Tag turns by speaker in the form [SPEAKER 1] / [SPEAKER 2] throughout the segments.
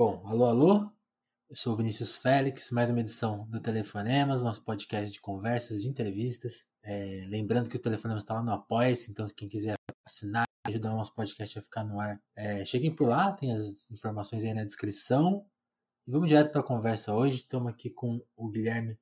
[SPEAKER 1] Bom, alô, alô? Eu sou o Vinícius Félix, mais uma edição do Telefonemas, nosso podcast de conversas, de entrevistas. É, lembrando que o Telefonemas está lá no Apoia-se, então quem quiser assinar, ajudar o nosso podcast a ficar no ar, é, cheguem por lá, tem as informações aí na descrição. E vamos direto para a conversa hoje. Estamos aqui com o Guilherme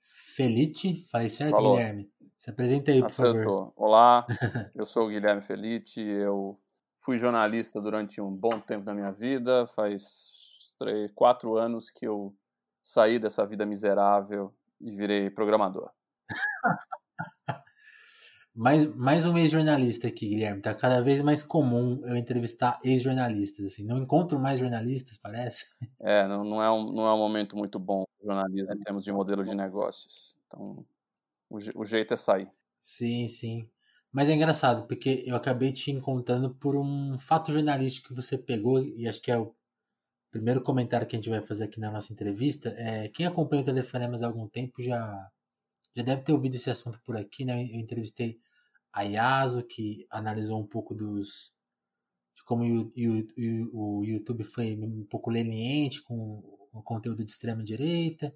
[SPEAKER 1] Felite. Falei certo,
[SPEAKER 2] Falou.
[SPEAKER 1] Guilherme? Se apresenta aí, por
[SPEAKER 2] Acertou.
[SPEAKER 1] favor.
[SPEAKER 2] Olá, eu sou o Guilherme Felite, eu fui jornalista durante um bom tempo da minha vida, faz três, quatro anos que eu saí dessa vida miserável e virei programador.
[SPEAKER 1] Mais, mais um ex-jornalista aqui, Guilherme. Tá cada vez mais comum eu entrevistar ex-jornalistas, assim. Não encontro mais jornalistas, parece.
[SPEAKER 2] É, não, não, é, um, não é um momento muito bom para jornalismo em termos de modelo de negócios. Então, o, o jeito é sair.
[SPEAKER 1] Sim, sim. Mas é engraçado, porque eu acabei te encontrando por um fato jornalístico que você pegou, e acho que é o primeiro comentário que a gente vai fazer aqui na nossa entrevista. É, quem acompanha o Telefonemas há algum tempo já, já deve ter ouvido esse assunto por aqui, né? Eu entrevistei a Yaso, que analisou um pouco dos de como o, YouTube foi um pouco leniente com o conteúdo de extrema direita.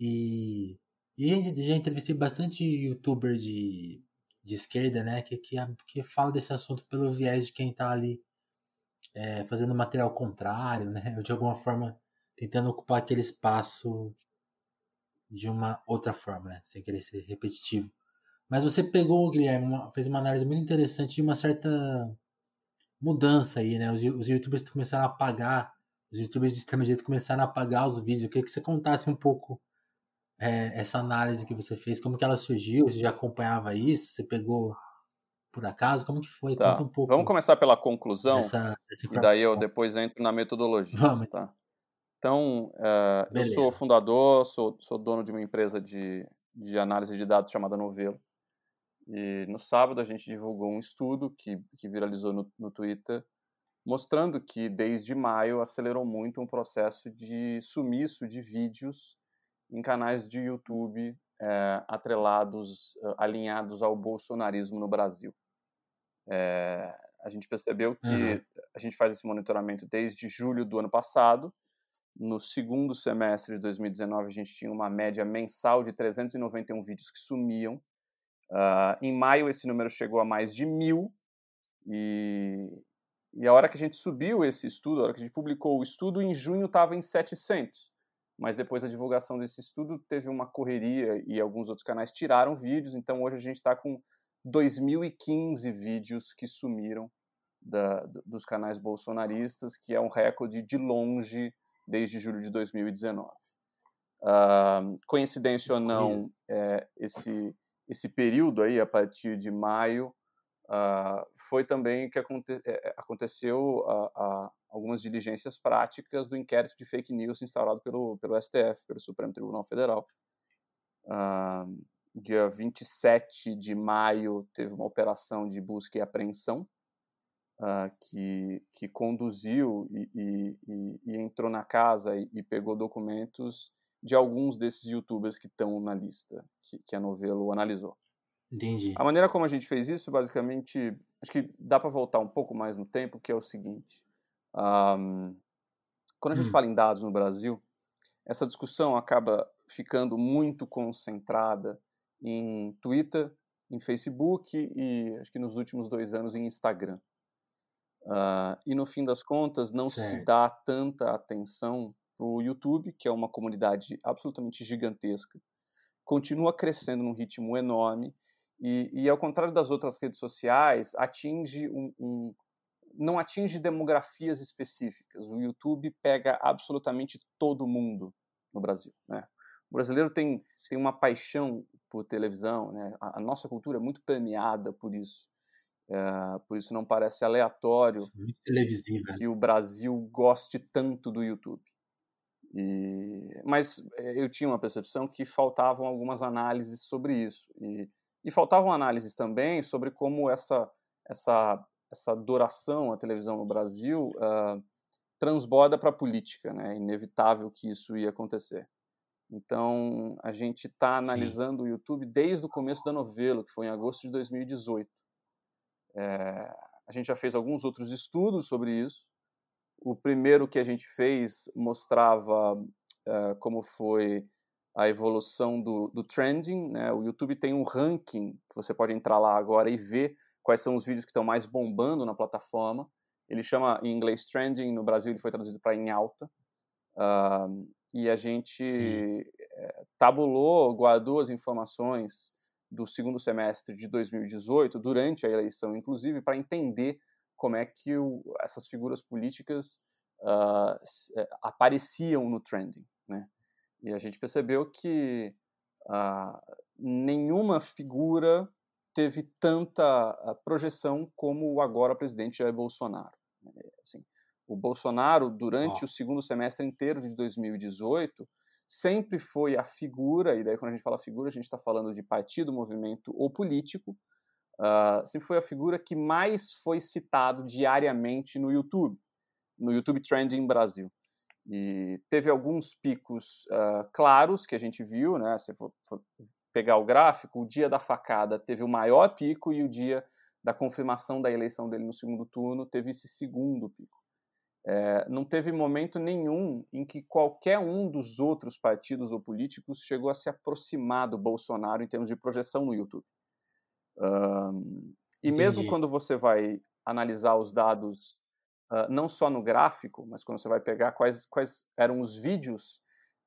[SPEAKER 1] E, e já entrevistei bastante youtuber de, de esquerda, né? Que, que, que fala desse assunto pelo viés de quem tá ali é, fazendo material contrário, né? Ou de alguma forma tentando ocupar aquele espaço de uma outra forma, né? Sem querer ser repetitivo. Mas você pegou, Guilherme, uma- fez uma análise muito interessante de uma certa mudança aí, né? Os, os youtubers começaram a apagar, os youtubers de extrema direita começaram a apagar os vídeos. Eu queria que você contasse um pouco é, essa análise que você fez, como que ela surgiu, você já acompanhava isso, você pegou por acaso, como que foi?
[SPEAKER 2] Tá.
[SPEAKER 1] Conta um pouco
[SPEAKER 2] Vamos começar pela conclusão
[SPEAKER 1] dessa, dessa
[SPEAKER 2] e daí eu depois entro na metodologia.
[SPEAKER 1] Vamos.
[SPEAKER 2] Tá? Então, eh, eu sou fundador, sou, sou dono de uma empresa de, de análise de dados chamada Novelo. E no sábado a gente divulgou um estudo que, que viralizou no, no Twitter, mostrando que desde maio acelerou muito um processo de sumiço de vídeos em canais de YouTube eh, atrelados, eh, alinhados ao bolsonarismo no Brasil. Eh, a gente percebeu que
[SPEAKER 1] Aham.
[SPEAKER 2] a gente faz esse monitoramento desde julho do ano passado. No segundo semestre de 2019, a gente tinha uma média mensal de 391 vídeos que sumiam. Ah, em maio, esse número chegou a mais de mil. E, e a hora que a gente subiu esse estudo, a hora que a gente publicou o estudo, em junho estava em 700. Mas depois da divulgação desse estudo, teve uma correria e alguns outros canais tiraram vídeos. Então, hoje a gente está com 2015 vídeos que sumiram da- do- dos canais bolsonaristas, que é um recorde de longe desde julho de 2019. Ah, coincidência ou não, é, esse, esse período aí, a partir de maio, ah, foi também que aconte- é, aconteceu ah, ah, algumas diligências práticas do inquérito de fake news instaurado pelo, pelo STF, pelo Supremo Tribunal Federal. Ah, dia 27 de maio teve uma operação de busca e apreensão ah, que, que conduziu e, e- e- entrou na casa e, pegou documentos de alguns desses youtubers que estão na lista que, que a Novelo analisou.
[SPEAKER 1] Entendi.
[SPEAKER 2] A maneira como a gente fez isso, basicamente, acho que dá para voltar um pouco mais no tempo, que é o seguinte: ahm, quando a gente
[SPEAKER 1] Hum.
[SPEAKER 2] fala em dados no Brasil, essa discussão acaba ficando muito concentrada em Twitter, em Facebook e acho que nos últimos dois anos em Instagram. Ah, e no fim das contas, não se
[SPEAKER 1] Certo.
[SPEAKER 2] dá tanta atenção para o YouTube, que é uma comunidade absolutamente gigantesca, continua crescendo num ritmo enorme e, e ao contrário das outras redes sociais, atinge um, um- não atinge demografias específicas. O YouTube pega absolutamente todo mundo no Brasil. Né? O brasileiro tem, tem uma paixão por televisão, né? a, a nossa cultura é muito permeada por isso. Eh, por isso não parece aleatório
[SPEAKER 1] Muito televisiva.
[SPEAKER 2] que o Brasil goste tanto do YouTube. E, mas eh, eu tinha uma percepção que faltavam algumas análises sobre isso. E, e faltavam análises também sobre como essa, essa, essa adoração à televisão no Brasil ah, transborda para a política. Né? É inevitável que isso ia acontecer. Então, a gente está analisando o YouTube desde o começo da novela, que foi em agosto de 2018. É, a gente já fez alguns outros estudos sobre isso. O primeiro que a gente fez mostrava uh, como foi a evolução do, do trending. Né? O YouTube tem um ranking que você pode entrar lá agora e ver quais são os vídeos que estão mais bombando na plataforma. Ele chama em inglês trending, no Brasil ele foi traduzido para em alta. Uh, e a gente Sim. Eh, tabulou, guardou as informações do segundo semestre de 2018, durante a eleição, inclusive, para entender como é que o, essas figuras políticas uh, apareciam no trending. Né? E a gente percebeu que uh, nenhuma figura teve tanta projeção como o agora presidente Jair Bolsonaro. Assim, o Bolsonaro, durante oh. o segundo semestre inteiro de 2018, sempre foi a figura, e daí quando a gente fala figura, a gente está falando de partido, movimento ou político, uh, sempre foi a figura que mais foi citado diariamente no YouTube, no YouTube Trending Brasil. E teve alguns picos uh, claros que a gente viu, né? Se for, for pegar o gráfico, o dia da facada teve o maior pico e o dia da confirmação da eleição dele no segundo turno teve esse segundo pico. É, não teve momento nenhum em que qualquer um dos outros partidos ou políticos chegou a se aproximar do Bolsonaro em termos de projeção no YouTube. Um, e Entendi. mesmo quando você vai analisar os dados, uh, não só no gráfico, mas quando você vai pegar quais, quais eram os vídeos,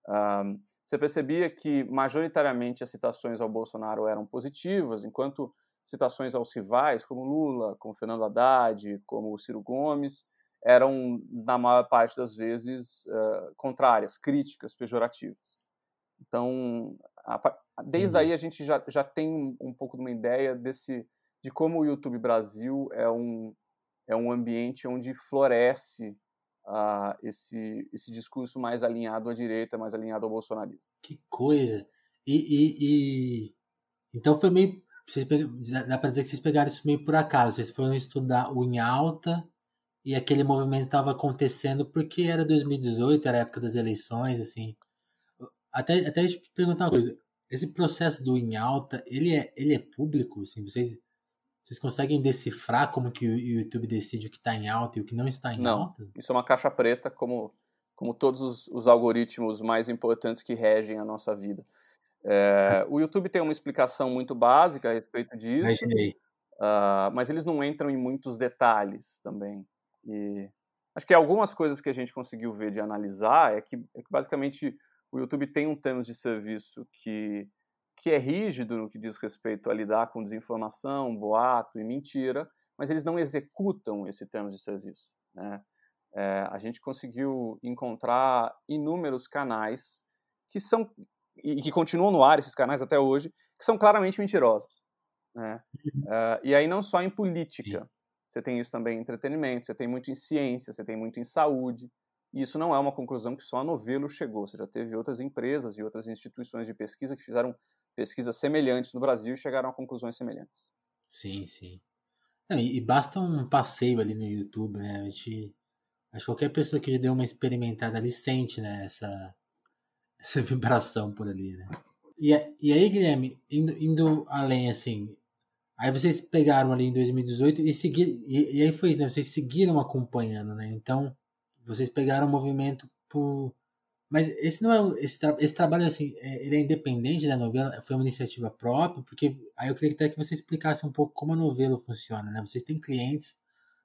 [SPEAKER 2] um, você percebia que majoritariamente as citações ao Bolsonaro eram positivas, enquanto citações aos rivais, como Lula, como Fernando Haddad, como Ciro Gomes, eram, na maior parte das vezes, uh, contrárias, críticas, pejorativas. Então, a, desde aí a gente já, já tem um pouco de uma ideia desse, de como o YouTube Brasil é um, é um ambiente onde floresce uh, esse, esse discurso mais alinhado à direita, mais alinhado ao bolsonarismo.
[SPEAKER 1] Que coisa! E, e, e... então foi meio. Vocês, dá para dizer que vocês pegaram isso meio por acaso. Vocês foram estudar o em alta e aquele movimento estava acontecendo porque era 2018, era a época das eleições, assim. Até, até te perguntar uma coisa. Esse processo do em alta, ele é, ele é público? Assim, vocês, vocês conseguem decifrar como que o YouTube decide o que está em alta e o que não está em
[SPEAKER 2] não,
[SPEAKER 1] alta?
[SPEAKER 2] Isso é uma caixa preta, como, como todos os, os algoritmos mais importantes que regem a nossa vida. É, o YouTube tem uma explicação muito básica a respeito disso. Imaginei. Uh, mas eles não entram em muitos detalhes também. E acho que algumas coisas que a gente conseguiu ver de analisar é que, é que basicamente o YouTube tem um termos de serviço que, que é rígido no que diz respeito a lidar com desinformação, boato e mentira, mas eles não executam esse termos de serviço. Né? É, a gente conseguiu encontrar inúmeros canais que são e que continuam no ar esses canais até hoje que são claramente mentirosos. Né? Uh, e aí não só em política, você tem isso também em entretenimento, você tem muito em ciência, você tem muito em saúde. E isso não é uma conclusão que só a Novelo chegou. Você já teve outras empresas e outras instituições de pesquisa que fizeram pesquisas semelhantes no Brasil e chegaram a conclusões semelhantes.
[SPEAKER 1] Sim, sim. e, basta um passeio ali no YouTube, né? A gente, acho que qualquer pessoa que já deu uma experimentada ali sente, né? Essa, essa vibração por ali, né? E, e aí, Guilherme, indo, indo além, assim, Aí vocês pegaram ali em 2018 e seguiram. E, e, aí foi isso, né? Vocês seguiram acompanhando, né? Então, vocês pegaram o movimento por. Mas esse não é. Esse, tra... esse trabalho, assim, é, ele é independente da novela? Foi uma iniciativa própria? Porque aí eu queria até que você explicasse um pouco como a novela funciona, né? Vocês têm clientes,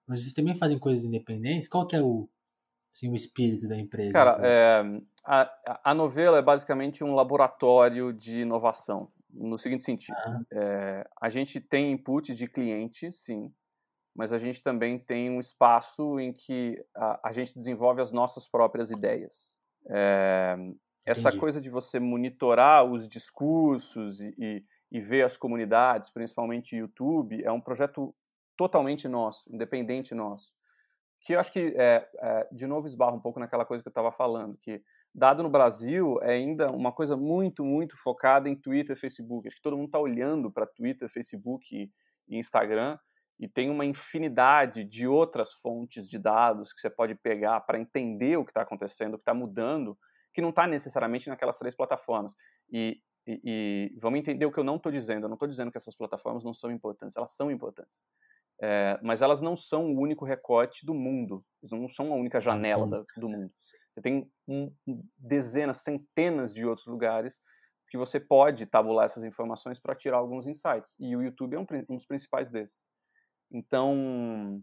[SPEAKER 1] mas vocês também fazem coisas independentes? Qual que é o, assim, o espírito da empresa?
[SPEAKER 2] Cara, é, a, a novela é basicamente um laboratório de inovação no seguinte sentido: ah. é, a gente tem inputs de cliente, sim, mas a gente também tem um espaço em que a, a gente desenvolve as nossas próprias ideias. É, essa coisa de você monitorar os discursos e, e, e, ver as comunidades, principalmente YouTube, é um projeto totalmente nosso, independente nosso. Que eu acho que, é, é de novo, esbarra um pouco naquela coisa que eu estava falando, que dado no Brasil é ainda uma coisa muito, muito focada em Twitter e Facebook. Acho que todo mundo está olhando para Twitter, Facebook e, e Instagram e tem uma infinidade de outras fontes de dados que você pode pegar para entender o que está acontecendo, o que está mudando, que não está necessariamente naquelas três plataformas. E, e, e, vamos entender o que eu não estou dizendo. Eu não estou dizendo que essas plataformas não são importantes, elas são importantes. É, mas elas não são o único recorte do mundo. Eles não são a única janela da, do mundo. Você tem um, dezenas, centenas de outros lugares que você pode tabular essas informações para tirar alguns insights. E o YouTube é um, um dos principais desses. Então,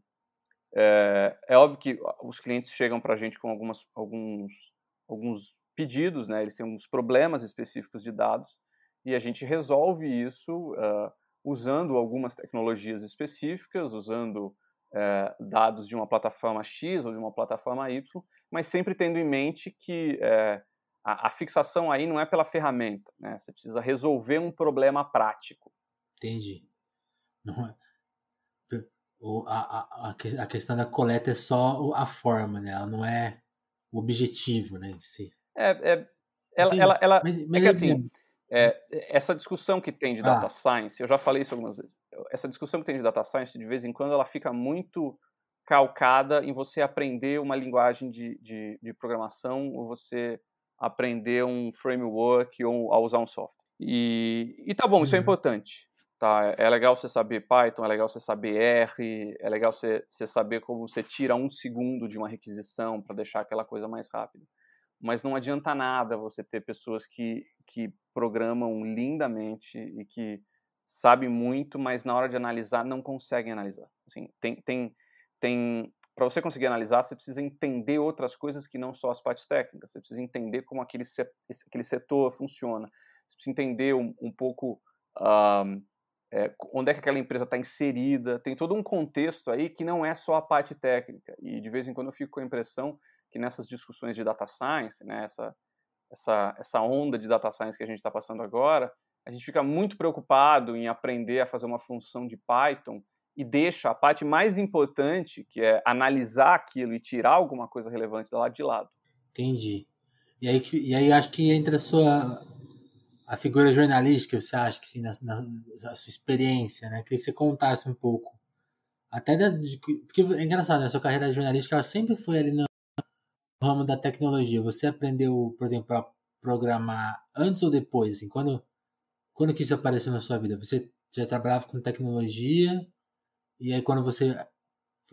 [SPEAKER 2] é, é, óbvio que os clientes chegam para a gente com algumas, alguns, alguns pedidos, né? eles têm alguns problemas específicos de dados, e a gente resolve isso uh, usando algumas tecnologias específicas, usando uh, dados de uma plataforma X ou de uma plataforma Y, mas sempre tendo em mente que uh, a, a, fixação aí não é pela ferramenta, né? você precisa resolver um problema prático.
[SPEAKER 1] Entendi. Não é a, a, a questão da coleta é só a forma, né? Ela não é o objetivo, né, em si.
[SPEAKER 2] É, é ela, ela, ela mas, mas é que assim, é, essa discussão que tem de ah. data science, eu já falei isso algumas vezes. Essa discussão que tem de data science, de vez em quando, ela fica muito calcada em você aprender uma linguagem de, de, de programação ou você aprender um framework ou a usar um software. E, e tá bom, uhum. isso é uhum. importante. Tá? É legal você saber Python, é legal você saber R, é legal você, você saber como você tira um segundo de uma requisição para deixar aquela coisa mais rápida. Mas não adianta nada você ter pessoas que, que programam lindamente e que sabem muito, mas na hora de analisar não conseguem analisar. Assim, tem, tem, tem, para você conseguir analisar, você precisa entender outras coisas que não só as partes técnicas. Você precisa entender como aquele, aquele setor funciona. Você precisa entender um, um pouco um, é, onde é que aquela empresa está inserida, tem todo um contexto aí que não é só a parte técnica. E de vez em quando eu fico com a impressão que nessas discussões de data science, né, essa, essa, essa onda de data science que a gente está passando agora, a gente fica muito preocupado em aprender a fazer uma função de Python e deixa a parte mais importante, que é analisar aquilo e tirar alguma coisa relevante lá de lado.
[SPEAKER 1] Entendi. E aí, e aí acho que entra a sua a figura jornalística, você acha que sim, na, na sua experiência, né? Queria que você contasse um pouco. Até da, de, porque é engraçado, né? A sua carreira jornalística ela sempre foi ali no ramo da tecnologia. Você aprendeu, por exemplo, a programar antes ou depois? Assim, quando, quando que isso apareceu na sua vida? Você já trabalhava com tecnologia e aí quando você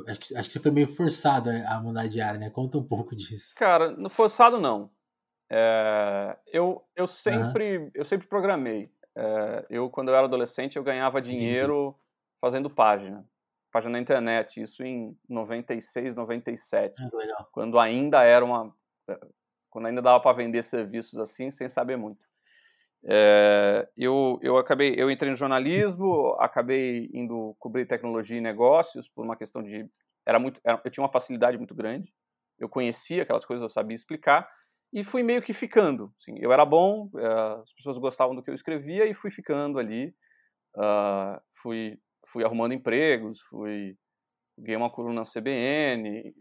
[SPEAKER 1] acho que, acho que você foi meio forçado a mudar de área, né? Conta um pouco disso.
[SPEAKER 2] Cara, forçado não. É, eu, eu, sempre, uhum. eu sempre programei. É, eu, quando eu era adolescente, eu ganhava dinheiro Entendi. fazendo página. Página na internet, isso em 96, 97. Ah, legal. Quando ainda era uma. É, quando ainda dava para vender serviços assim, sem saber muito. É, eu, eu acabei, eu entrei no jornalismo, acabei indo cobrir tecnologia e negócios por uma questão de era muito, era, eu tinha uma facilidade muito grande. Eu conhecia aquelas coisas, eu sabia explicar e fui meio que ficando. Assim, eu era bom, uh, as pessoas gostavam do que eu escrevia e fui ficando ali. Uh, fui, fui arrumando empregos, fui ganhei uma coluna na CBN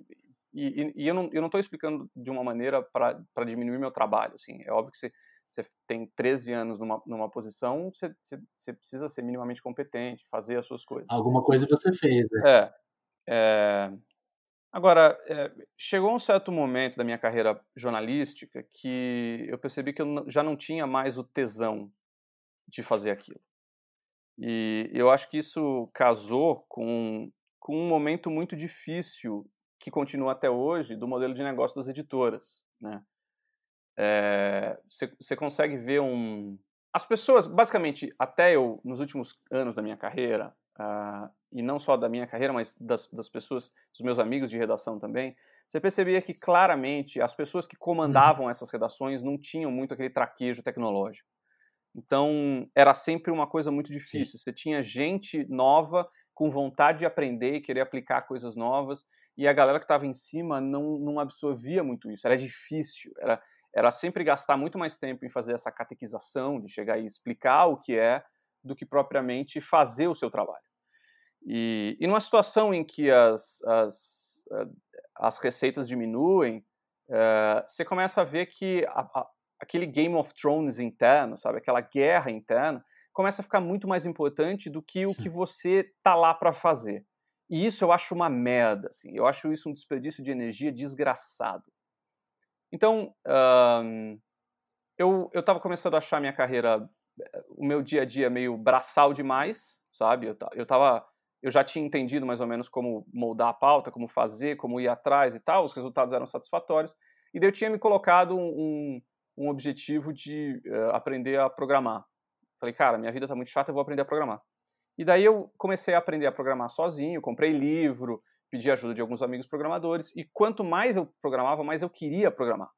[SPEAKER 2] e, e, e eu não estou explicando de uma maneira para diminuir meu trabalho. Assim, é óbvio que você, você tem 13 anos numa, numa posição, você, você, você, precisa ser minimamente competente, fazer as suas coisas.
[SPEAKER 1] Alguma coisa você fez, né?
[SPEAKER 2] É. é Agora, é, chegou um certo momento da minha carreira jornalística que eu percebi que eu já não tinha mais o tesão de fazer aquilo. E eu acho que isso casou com, com um momento muito difícil que continua até hoje do modelo de negócio das editoras, né? Você é, consegue ver um... As pessoas, basicamente, até eu, nos últimos anos da minha carreira, uh, e não só da minha carreira, mas das, das pessoas, dos meus amigos de redação também, você percebia que claramente as pessoas que comandavam essas redações não tinham muito aquele traquejo tecnológico. Então, era sempre uma coisa muito difícil. Sim. Você tinha gente nova com vontade de aprender e querer aplicar coisas novas, e a galera que estava em cima não, não absorvia muito isso. Era difícil, era, era sempre gastar muito mais tempo em fazer essa catequização, de chegar e explicar o que é, do que propriamente fazer o seu trabalho. E, e numa situação em que as, as, eh, as receitas diminuem, uh, você começa a ver que a, a, aquele Game of Thrones interno, sabe, aquela guerra interna, começa a ficar muito mais importante do que o Sim. que você tá lá para fazer. E isso eu acho uma merda, assim. Eu acho isso um desperdício de energia desgraçado. Então, eu eu estava começando a achar minha carreira, eh, o meu dia a dia meio braçal demais, sabe? Eu, eu tava eu já tinha entendido mais ou menos como moldar a pauta, como fazer, como ir atrás e tal, os resultados eram satisfatórios, e daí eu tinha me colocado um, um objetivo de uh, aprender a programar. Falei, cara, minha vida está muito chata, eu vou aprender a programar. E daí eu comecei a aprender a programar sozinho, comprei livro, pedi ajuda de alguns amigos programadores, e quanto mais eu programava, mais eu queria programar.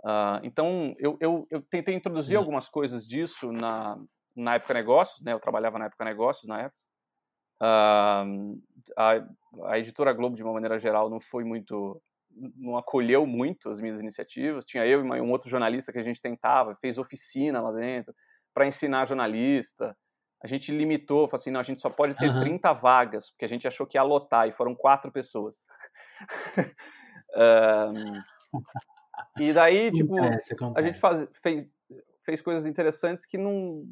[SPEAKER 2] Uh, então, eu, eu, eu, tentei introduzir algumas coisas disso na, na época negócios, né? Eu trabalhava na época negócios, na época. Uh, a, a editora Globo, de uma maneira geral, não foi muito não acolheu muito as minhas iniciativas. Tinha eu e um outro jornalista que a gente tentava, fez oficina lá dentro para ensinar jornalista. A gente limitou, falou assim, não, a gente só pode ter uhum. 30 vagas, porque a gente achou que ia lotar, e foram quatro pessoas. um, e daí, tipo, a gente faz, fez, fez coisas interessantes que não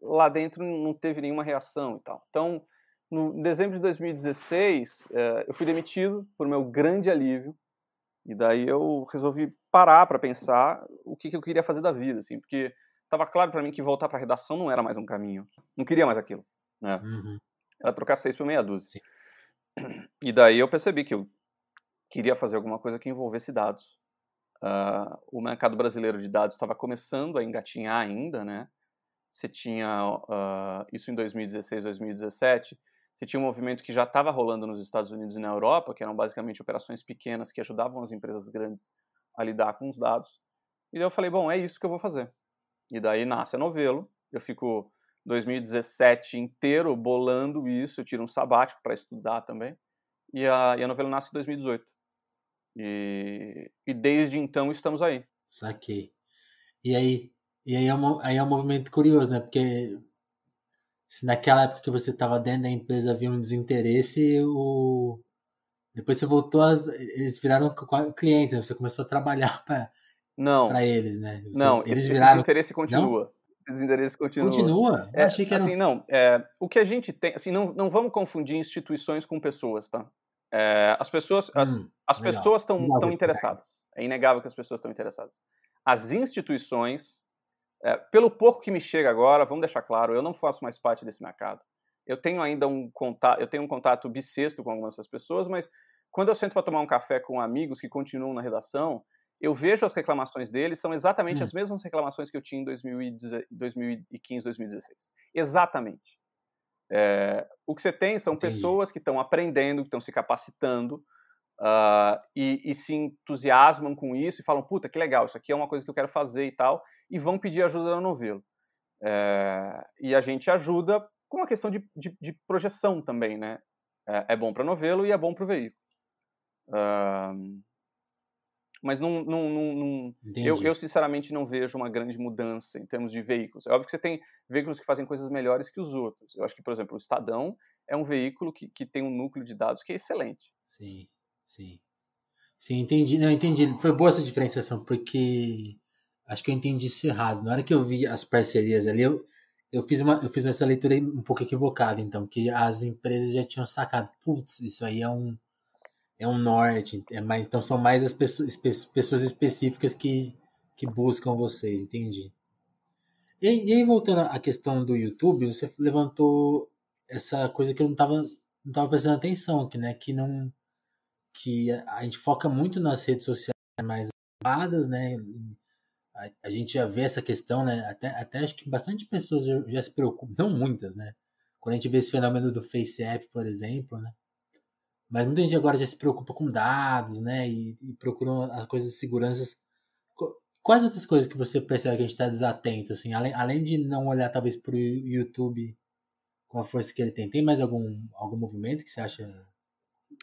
[SPEAKER 2] lá dentro não teve nenhuma reação e tal. Então, no em dezembro de 2016, eh, eu fui demitido por meu grande alívio. E daí eu resolvi parar para pensar o que, que, eu queria fazer da vida, assim, porque estava claro para mim que voltar para a redação não era mais um caminho. Não queria mais aquilo, né? Uhum. Era trocar seis por meia dúzia. Sim. E daí eu percebi que eu queria fazer alguma coisa que envolvesse dados. Uh, o mercado brasileiro de dados estava começando a engatinhar ainda, né? Você tinha uh, isso em 2016, 2017 você tinha um movimento que já estava rolando nos Estados Unidos e na Europa, que eram basicamente operações pequenas que ajudavam as empresas grandes a lidar com os dados. E daí eu falei, bom, é isso que eu vou fazer. E daí nasce a Novelo, eu fico 2017 inteiro bolando isso, eu tiro um sabático para estudar também, e a, e a novela nasce em 2018. E, e desde então estamos aí.
[SPEAKER 1] Saquei. E aí, e aí é, um, aí é um movimento curioso, né? Porque se naquela época que você estava dentro da empresa havia um desinteresse, o... depois você voltou, a... eles viraram clientes, né? você começou a trabalhar para para eles, né?
[SPEAKER 2] Você... não, eles esse, viraram... desinteresse continua. Não? Esse desinteresse continua.
[SPEAKER 1] Continua?
[SPEAKER 2] Eu é, achei que era... Assim, não, é, o que a gente tem, assim, não, não vamos confundir instituições com pessoas, tá? É, as pessoas, as, hum, as pessoas estão interessadas. É inegável que as pessoas estão interessadas. As instituições é, pelo pouco que me chega agora, vamos deixar claro, eu não faço mais parte desse mercado. Eu tenho ainda um contato, eu tenho um contato bissexto com algumas dessas pessoas, mas quando eu sento para tomar um café com amigos que continuam na redação, eu vejo as reclamações deles são exatamente hum. as mesmas reclamações que eu tinha em 2015, 2016. Exatamente. É, o que você tem são Entendi. pessoas que estão aprendendo, que estão se capacitando uh, e, e, se entusiasmam com isso e falam: puta, que legal, isso aqui é uma coisa que eu quero fazer e tal e vão pedir ajuda da novelo. É, e a gente ajuda com uma questão de, de, de projeção também, né? É, é bom para novelo e é bom para o veículo. Uh, mas não, não, não, não eu, eu, sinceramente não vejo uma grande mudança em termos de veículos. É óbvio que você tem veículos que fazem coisas melhores que os outros. Eu acho que, por exemplo, o Estadão é um veículo que, que tem um núcleo de dados que é excelente.
[SPEAKER 1] Sim, sim. Sim, entendi. Não, entendi. Foi boa essa diferenciação, porque acho que eu entendi isso errado. Na hora que eu vi as parcerias ali, eu, eu fiz uma eu fiz essa leitura um pouco equivocada, então, que as empresas já tinham sacado, putz, isso aí é um é um norte, é mais, então são mais as pessoas, pessoas específicas que, que buscam vocês, entendi. E, e aí, voltando à questão do YouTube, você levantou essa coisa que eu não estava não tava prestando atenção, que, né, que não que a, gente foca muito nas redes sociais mais elevadas, né, a, a, gente já vê essa questão, né? Até, até acho que bastante pessoas já, já, se preocupam, não muitas, né? Quando a gente vê esse fenômeno do Face App, por exemplo, né? Mas muita gente agora já se preocupa com dados, né? E, e procuram as coisas de segurança. Quais outras coisas que você percebe que a gente está desatento, assim? Além, além de não olhar, talvez, para o YouTube com a força que ele tem, tem mais algum, algum movimento que você acha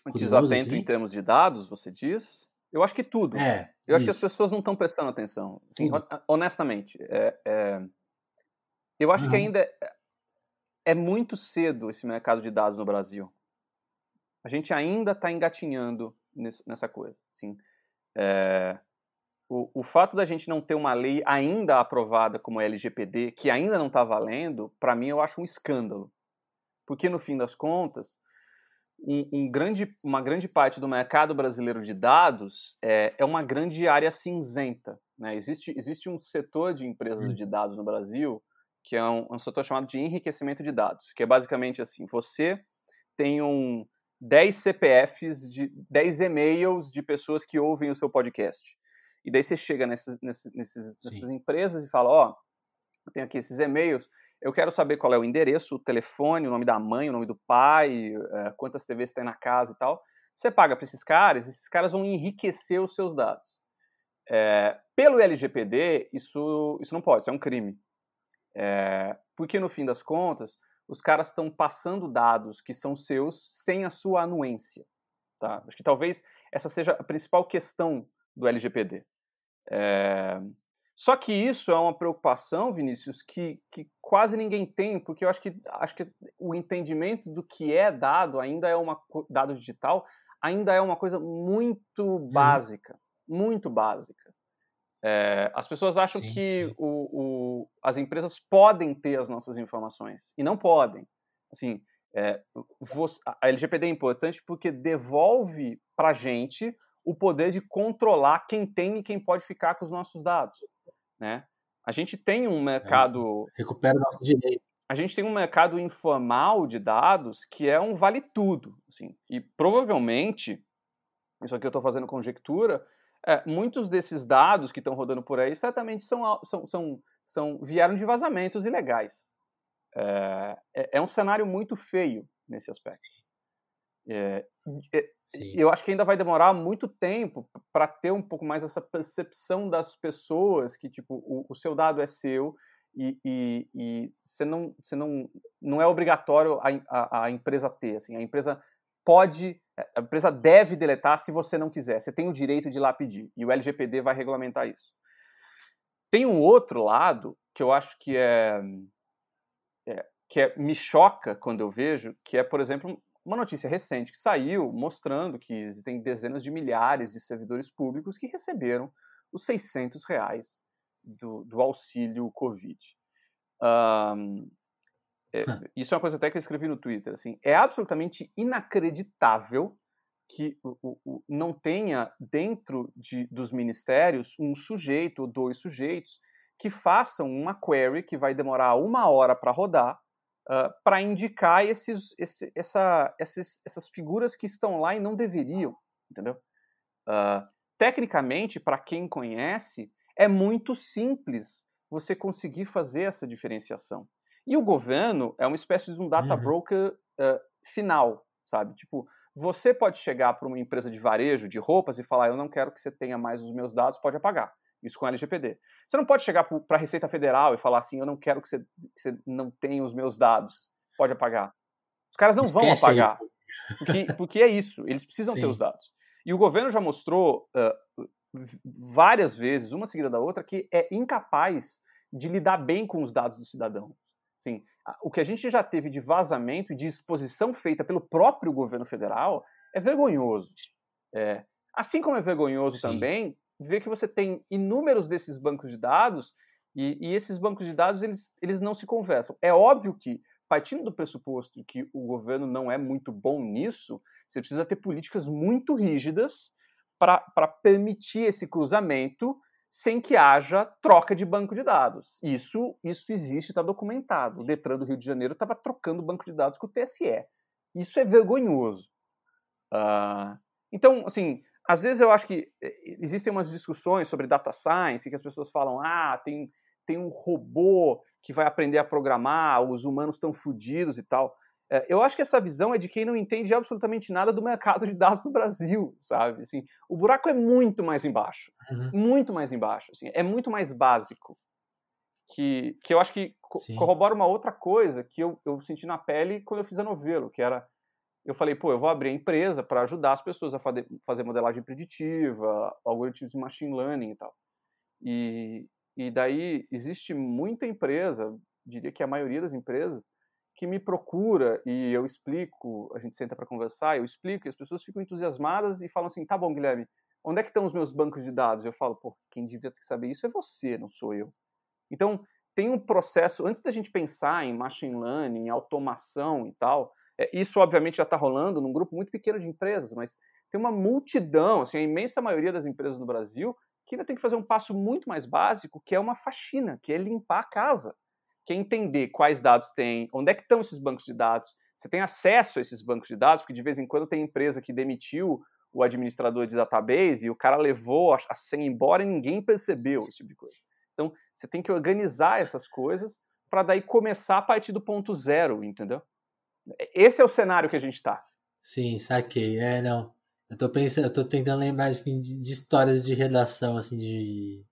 [SPEAKER 2] curioso, Desatento assim? em termos de dados, você diz? Eu acho que tudo. É, eu acho que as pessoas não estão prestando atenção. Assim, honestamente. É, é, eu acho uhum. que ainda é, é, muito cedo esse mercado de dados no Brasil. A gente ainda está engatinhando nessa coisa. Assim, é, o, o fato da gente não ter uma lei ainda aprovada como a LGPD, que ainda não está valendo, para mim eu acho um escândalo. Porque, no fim das contas, um, um, grande, uma grande parte do mercado brasileiro de dados é, é uma grande área cinzenta. Né? Existe, existe um setor de empresas de dados no Brasil que é um, um setor chamado de enriquecimento de dados, que é basicamente assim, você tenham 10 CPFs, de 10 e-mails de pessoas que ouvem o seu podcast. E daí você chega nessas, nessas, nessas empresas e fala, ó, oh, eu tenho aqui esses e-mails, eu quero saber qual é o endereço, o telefone, o nome da mãe, o nome do pai, uh, quantas TVs tem na casa e tal. Você paga para esses caras, esses caras vão enriquecer os seus dados. É, pelo LGPD, isso, isso não pode, isso é um crime. É, porque no fim das contas, os caras estão passando dados que são seus sem a sua anuência. Tá? Acho que talvez essa seja a principal questão do LGPD. É, só que isso é uma preocupação, Vinícius, que, que quase ninguém tem, porque eu acho que, acho que o entendimento do que é dado ainda é uma dado digital ainda é uma coisa muito uhum. básica, muito básica. É, as pessoas acham sim, que sim. O, o, as empresas podem ter as nossas informações e não podem. Assim, é, você, a LGPD é importante porque devolve para gente o poder de controlar quem tem e quem pode ficar com os nossos dados né? A gente tem um mercado.
[SPEAKER 1] É, recupera o nosso direito.
[SPEAKER 2] A gente tem um mercado informal de dados que é um vale tudo, assim. E provavelmente, isso aqui eu estou fazendo conjectura, é, muitos desses dados que estão rodando por aí certamente são, são, são, são vieram de vazamentos ilegais. É, é, é um cenário muito feio nesse aspecto. É, é eu acho que ainda vai demorar muito tempo para ter um pouco mais essa percepção das pessoas que tipo o, o seu dado é seu e, e, e, você não você não não é obrigatório a, a, a, empresa ter assim. A empresa pode a empresa deve deletar se você não quiser. Você tem o direito de ir lá pedir e o LGPD vai regulamentar isso. Tem um outro lado que eu acho que é, é que é, me choca quando eu vejo que é por exemplo uma notícia recente que saiu mostrando que existem dezenas de milhares de servidores públicos que receberam os 600 reais do, do auxílio Covid. Um, é, isso é uma coisa até que eu escrevi no Twitter. Assim, é absolutamente inacreditável que o, o, não tenha dentro de, dos ministérios um sujeito ou dois sujeitos que façam uma query que vai demorar uma hora para rodar uh, ah, para indicar esses, esse, essa, esses, essas figuras que estão lá e não deveriam, entendeu? Uh, tecnicamente, para quem conhece, é muito simples você conseguir fazer essa diferenciação. E o governo é uma espécie de um data uhum. broker uh, final, sabe? Tipo, você pode chegar para uma empresa de varejo de roupas e falar: eu não quero que você tenha mais os meus dados, pode apagar. Isso com a LGPD. Você não pode chegar para a Receita Federal e falar assim: eu não quero que você, que você, não tenha os meus dados. Pode apagar. Os caras não Esquece vão apagar. Porque, porque é isso, eles precisam Sim. ter os dados. E o governo já mostrou uh, várias vezes, uma seguida da outra, que é incapaz de lidar bem com os dados do cidadão. Assim, o que a gente já teve de vazamento e de exposição feita pelo próprio governo federal é vergonhoso. É, assim como é vergonhoso Sim. também ver que você tem inúmeros desses bancos de dados e, e, esses bancos de dados eles, eles não se conversam. É óbvio que, partindo do pressuposto que o governo não é muito bom nisso, você precisa ter políticas muito rígidas para permitir esse cruzamento sem que haja troca de banco de dados. Isso, isso existe, está documentado. O Detran do Rio de Janeiro estava trocando banco de dados com o TSE. Isso é vergonhoso. Uh, então, assim, às vezes eu acho que eh, existem umas discussões sobre data science que as pessoas falam, ah, tem, tem um robô que vai aprender a programar, os humanos estão fodidos e tal. É, eu acho que essa visão é de quem não entende absolutamente nada do mercado de dados no Brasil, sabe? Assim, o buraco é muito mais embaixo, uhum. muito mais embaixo, assim, é muito mais básico. Que, que eu acho que co corrobora uma outra coisa que eu, eu senti na pele quando eu fiz a novelo, que era eu falei, pô, eu vou abrir a empresa para ajudar as pessoas a fazer modelagem preditiva, algoritmos de machine learning e tal. E, e daí existe muita empresa, diria que a maioria das empresas, que me procura e eu explico, a gente senta para conversar, eu explico e as pessoas ficam entusiasmadas e falam assim, tá bom, Guilherme, onde é que estão os meus bancos de dados? Eu falo, pô, quem devia ter que saber isso é você, não sou eu. Então, tem um processo, antes da gente pensar em machine learning, em automação e tal, isso, obviamente, já está rolando num grupo muito pequeno de empresas, mas tem uma multidão, assim, a imensa maioria das empresas no Brasil, que ainda tem que fazer um passo muito mais básico, que é uma faxina, que é limpar a casa, que é entender quais dados tem, onde é que estão esses bancos de dados, você tem acesso a esses bancos de dados, porque de vez em quando tem empresa que demitiu o administrador de database e o cara levou a senha embora e ninguém percebeu esse tipo de coisa. Então, você tem que organizar essas coisas para daí começar a partir do ponto zero, entendeu? Esse é o cenário que a gente está.
[SPEAKER 1] Sim, saquei. É, não. Eu tô pensando, eu tô tentando lembrar de, de histórias de redação, assim, de.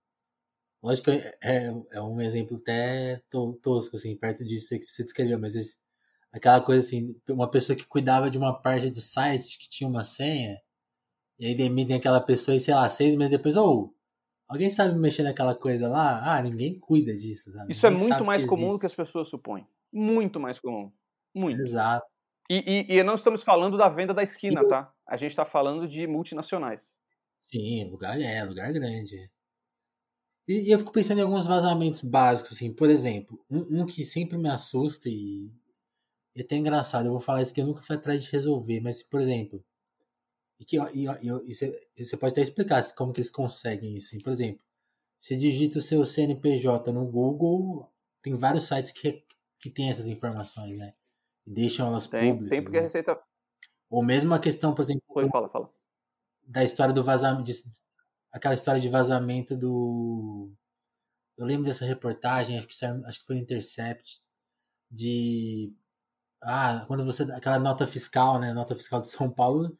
[SPEAKER 1] Lógico que é, é um exemplo até tosco, assim, perto disso que você descreveu, mas esse, aquela coisa assim, uma pessoa que cuidava de uma parte do site que tinha uma senha, e aí demitem aquela pessoa e, sei lá, seis meses depois, ou oh, alguém sabe mexer naquela coisa lá? Ah, ninguém cuida disso, sabe?
[SPEAKER 2] Isso
[SPEAKER 1] é
[SPEAKER 2] ninguém é muito mais comum do que as pessoas supõem. Muito mais comum. Muito.
[SPEAKER 1] Exato.
[SPEAKER 2] E, e, e não estamos falando da venda da esquina, e... tá? A gente está falando de multinacionais.
[SPEAKER 1] Sim, lugar é, lugar grande. E, eu fico pensando em alguns vazamentos básicos, assim, por exemplo, um, um que sempre me assusta e, e é até engraçado, eu vou falar isso que eu nunca fui atrás de resolver, mas, por exemplo, e que você, você pode até explicar como que eles conseguem isso. Assim, por exemplo, você digita o seu CNPJ no Google, tem vários sites que, que tem essas informações, né? E deixam elas
[SPEAKER 2] tem,
[SPEAKER 1] públicas.
[SPEAKER 2] Tem porque
[SPEAKER 1] né?
[SPEAKER 2] a Receita.
[SPEAKER 1] Ou mesmo a questão, por exemplo.
[SPEAKER 2] Foi, fala, fala.
[SPEAKER 1] Da história do vazamento. Aquela história de vazamento do. Eu lembro dessa reportagem, acho que, acho que foi Intercept, de. Ah, quando você. Aquela nota fiscal, né? Nota fiscal de São Paulo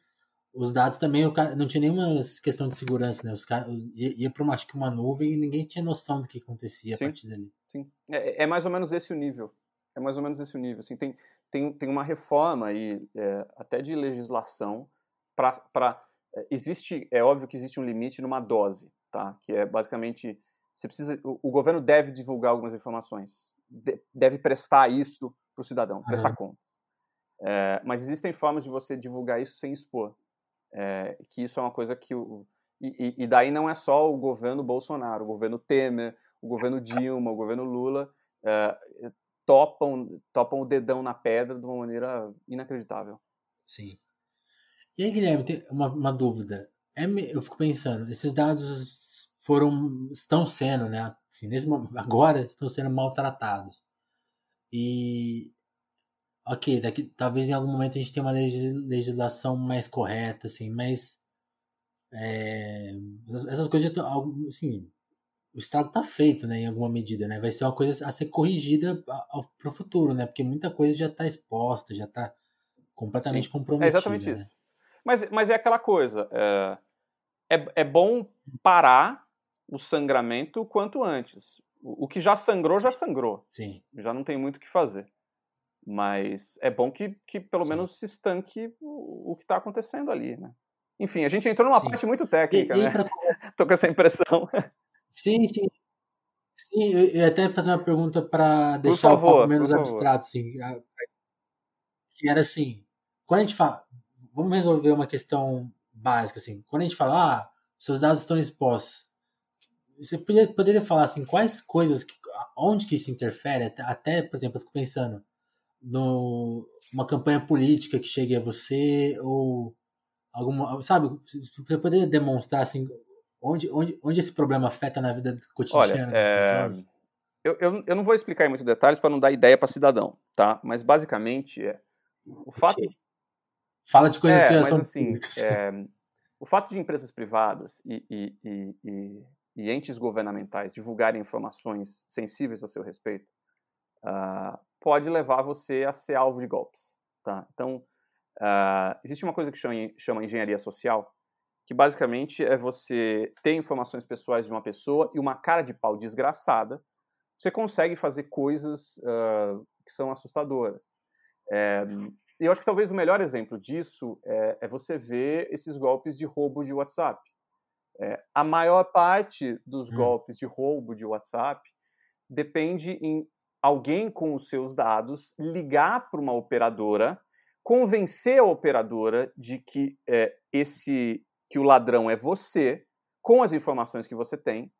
[SPEAKER 1] os dados também não tinha nenhuma questão de segurança, né? Os caras ia para uma, acho que uma nuvem e ninguém tinha noção do que acontecia
[SPEAKER 2] sim,
[SPEAKER 1] a partir dali.
[SPEAKER 2] Sim, é, é, mais ou menos esse o nível. É mais ou menos esse o nível. Assim, tem, tem, tem uma reforma aí, é, até de legislação, para. É, existe, é óbvio que existe um limite numa dose, tá? Que é basicamente. Você precisa, o, o governo deve divulgar algumas informações, de, deve prestar isso para o cidadão, prestar uhum. contas. É, mas existem formas de você divulgar isso sem expor. É, que isso é uma coisa que o, e, e, daí não é só o governo Bolsonaro, o governo Temer, o governo Dilma, o governo Lula é, topam, topam o dedão na pedra de uma maneira inacreditável.
[SPEAKER 1] Sim. E aí, Guilherme, tem uma, uma dúvida. É, eu fico pensando, esses dados foram, estão sendo, né? Assim, nesse, agora estão sendo maltratados. E ok, daqui, talvez em algum momento a gente tenha uma legislação mais correta, assim, mas é, essas coisas, assim, o estrago tá feito, né, em alguma medida, né, vai ser uma coisa a ser corrigida para o futuro, né, porque muita coisa já está exposta, já está completamente Sim, comprometida.
[SPEAKER 2] É exatamente
[SPEAKER 1] né?
[SPEAKER 2] isso. Mas, mas é aquela coisa, é, é, é bom parar o sangramento quanto antes. O, o que já sangrou, já sangrou.
[SPEAKER 1] Sim.
[SPEAKER 2] Já não tem muito o que fazer. Mas é bom que, que pelo Sim. menos se estanque o, o que está acontecendo ali, né? Enfim, a gente entrou numa sim. parte muito técnica, e, né? Pra... Tô com essa impressão.
[SPEAKER 1] Sim, sim. Sim, eu ia até fazer uma pergunta para deixar favor, um pouco menos abstrato, assim. Que era assim, quando a gente fala, vamos resolver uma questão básica, assim. Quando a gente fala, ah, seus dados estão expostos, você poderia, poderia falar, assim, quais coisas, que, onde que isso interfere? Até, até por exemplo, eu fico pensando, no uma campanha política que chegue a você ou alguma, sabe, você poderia demonstrar assim onde, onde, onde esse problema afeta na vida cotidiana
[SPEAKER 2] Olha,
[SPEAKER 1] das
[SPEAKER 2] é...
[SPEAKER 1] pessoas?
[SPEAKER 2] Eu, eu, eu não vou explicar em muitos detalhes para não dar ideia para cidadão, tá? Mas basicamente é o fato
[SPEAKER 1] fala de coisas
[SPEAKER 2] é,
[SPEAKER 1] que já são
[SPEAKER 2] assim,
[SPEAKER 1] públicas.
[SPEAKER 2] É, o fato de empresas privadas e, e, e, e, entes governamentais divulgarem informações sensíveis ao seu respeito uh, pode levar você a ser alvo de golpes. Tá? Então, uh, existe uma coisa que chama, chama engenharia social, que basicamente é você ter informações pessoais de uma pessoa e uma cara de pau desgraçada, você consegue fazer coisas uh, que são assustadoras. É, e eu acho que talvez o melhor exemplo disso é, é você ver esses golpes de roubo de WhatsApp. É, a maior parte dos hum. golpes de roubo de WhatsApp depende em alguém com os seus dados ligar para uma operadora, convencer a operadora de que é, esse que o ladrão é você, com as informações que você tem,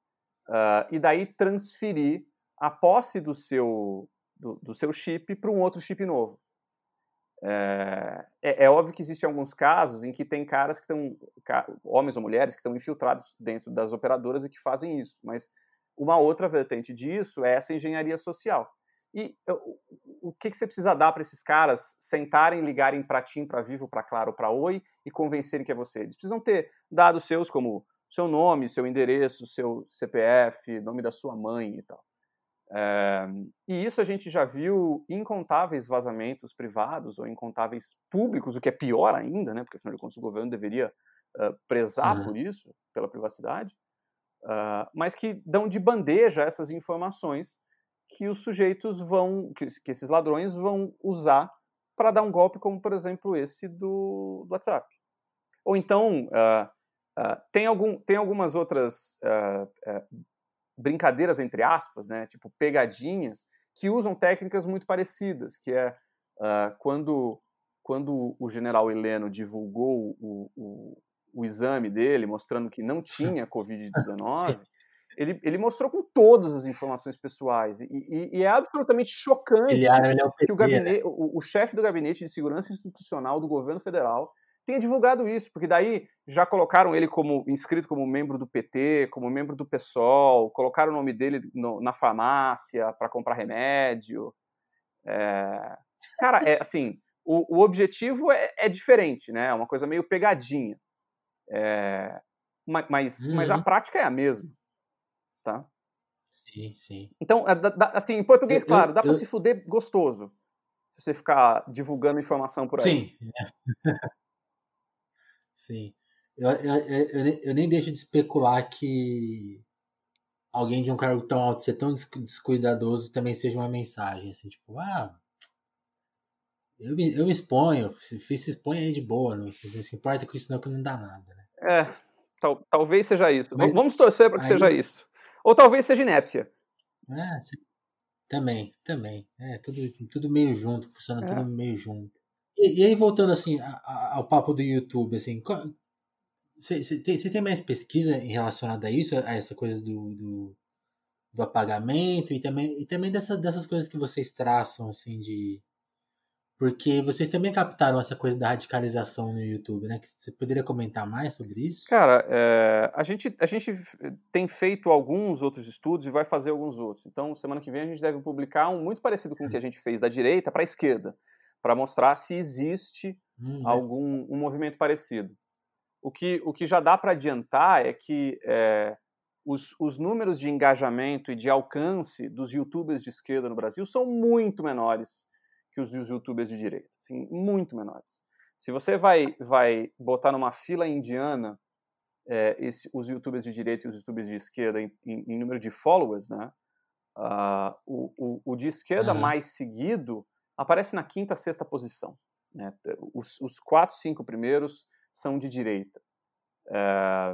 [SPEAKER 2] uh, e daí transferir a posse do seu, do, do seu chip para um outro chip novo. É, é, é, óbvio que existem alguns casos em que tem caras que estão, homens ou mulheres, que estão infiltrados dentro das operadoras e que fazem isso, mas uma outra vertente disso é essa engenharia social. E o, que, que você precisa dar para esses caras sentarem, ligarem para TIM, para Vivo, para Claro, para Oi e convencerem que é você? Eles precisam ter dados seus como seu nome, seu endereço, seu CPF, nome da sua mãe e tal. É, e isso a gente já viu incontáveis vazamentos privados ou incontáveis públicos, o que é pior ainda, né? Porque afinal de contas o governo deveria uh, prezar uhum. por isso, pela privacidade, uh, mas que dão de bandeja essas informações que os sujeitos vão, que, que esses ladrões vão usar para dar um golpe, como por exemplo esse do, do WhatsApp. Ou então uh, tem, algum, tem algumas outras brincadeiras entre aspas, né, tipo pegadinhas, que usam técnicas muito parecidas, que é uh, quando quando o general Heleno divulgou o, o, o exame dele, mostrando que não tinha Covid-19, ele, ele mostrou com todas as informações pessoais. E, e, e é absolutamente chocante ele, ele é o PT, que o, gabinete, né? o, o chefe do Gabinete de Segurança Institucional do governo federal tenha divulgado isso, porque daí já colocaram ele como inscrito como membro do PT, como membro do PSOL, colocaram o nome dele no, na farmácia para comprar remédio. É... Cara, é assim, o, o objetivo é, é, diferente, né? É uma coisa meio pegadinha. É... Mas, mas, uhum. mas a uhum. prática é a mesma, tá?
[SPEAKER 1] Sim, sim.
[SPEAKER 2] Então, é, assim, em português, eu, claro, dá para se fuder gostoso se você ficar divulgando informação por aí.
[SPEAKER 1] Sim. Sim. Eu, eu, eu, eu, nem deixo de especular que alguém de um cargo tão alto ser tão descuidadoso também seja uma mensagem, assim, tipo, ah, eu me, eu me exponho, se, se expõe aí de boa, não se, se importa com isso não que não dá nada, né?
[SPEAKER 2] É, tal, talvez seja isso. Mas, Vamos torcer para que aí, seja isso. Ou talvez seja inépcia.
[SPEAKER 1] É, também, também. É, tudo, tudo meio junto, funciona é. tudo meio junto. E, e aí, voltando assim ao papo do YouTube, assim, você tem, tem, mais pesquisa em relacionada a isso, a essa coisa do, do, do, apagamento e também, e também dessa, dessas coisas que vocês traçam, assim, de. Porque vocês também captaram essa coisa da radicalização no YouTube, né? Você poderia comentar mais sobre isso?
[SPEAKER 2] Cara, é, a, gente, a gente tem feito alguns outros estudos e vai fazer alguns outros. Então, semana que vem a gente deve publicar um muito parecido com o que a gente fez da direita para a esquerda para mostrar se existe hum, algum um movimento parecido. O que, o que já dá para adiantar é que é, os, os números de engajamento e de alcance dos youtubers de esquerda no Brasil são muito menores que os youtubers de direita. Assim, muito menores. Se você vai, vai botar numa fila indiana é, esse, os youtubers de direita e os youtubers de esquerda em, em, em número de followers, né? Uh, o, o, o, de esquerda uhum. mais seguido aparece na quinta, sexta posição. Né? Os, os, quatro, cinco primeiros são de direita. É,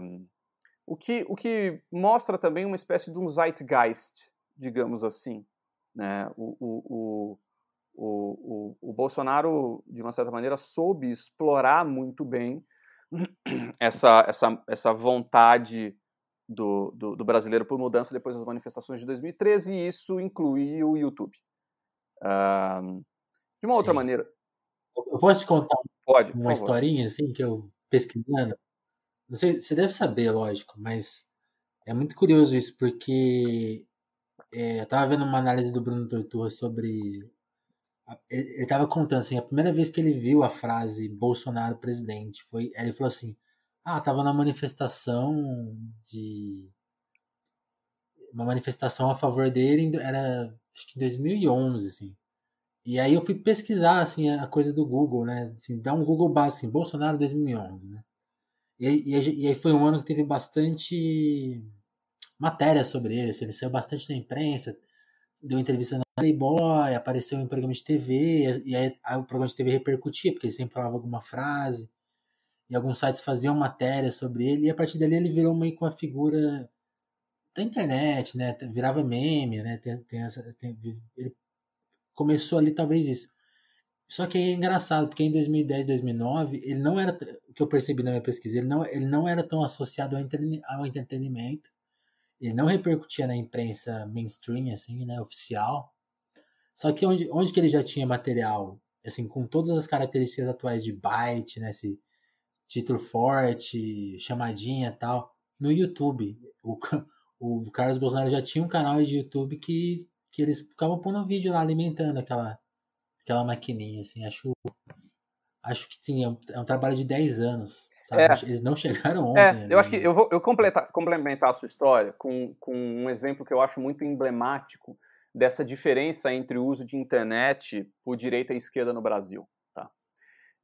[SPEAKER 2] o, que, o que mostra também uma espécie de um zeitgeist, digamos assim. Né? O, o, o, o, o Bolsonaro, de uma certa maneira, soube explorar muito bem essa, essa, essa vontade do, do, do, brasileiro por mudança depois das manifestações de 2013, e isso inclui o YouTube. De uma Sim. outra maneira.
[SPEAKER 1] Eu posso te contar
[SPEAKER 2] Pode,
[SPEAKER 1] uma historinha assim que eu pesquisando? Sei, você deve saber, lógico, mas é muito curioso isso porque é, eu tava vendo uma análise do Bruno Torturra sobre ele estava contando assim, a primeira vez que ele viu a frase Bolsonaro presidente foi, ele falou assim: "Ah, tava na manifestação de uma manifestação a favor dele, era acho que em 2011 assim. E aí eu fui pesquisar, assim, a coisa do Google, né? Assim, dar um Google básico, assim, Bolsonaro 2011, né? E aí, e aí foi um ano que teve bastante matéria sobre ele, assim, ele saiu bastante na imprensa, deu entrevista na Playboy, apareceu em programa de TV, e aí, aí o programa de TV repercutia, porque ele sempre falava alguma frase, e alguns sites faziam matéria sobre ele, e a partir dali ele virou meio com uma figura da internet, né? Virava meme, né? Tem, tem essa, tem, ele começou ali talvez isso. Só que é engraçado, porque em 2010, 2009, ele não era, o que eu percebi na minha pesquisa, ele não, ele não era tão associado ao entretenimento, ele não repercutia na imprensa mainstream, assim, né, oficial. Só que onde, onde que ele já tinha material, assim, com todas as características atuais de byte, né, esse título forte, chamadinha tal, no YouTube. O, o Carlos Bolsonaro já tinha um canal de YouTube que que eles ficavam pondo vídeo lá alimentando aquela, aquela maquininha, assim. Acho, acho que tinha é um trabalho de 10 anos. É. Eles não chegaram ontem.
[SPEAKER 2] É, eu acho que eu vou eu completar, complementar a sua história com, com um exemplo que eu acho muito emblemático dessa diferença entre o uso de internet por direita e esquerda no Brasil. Tá?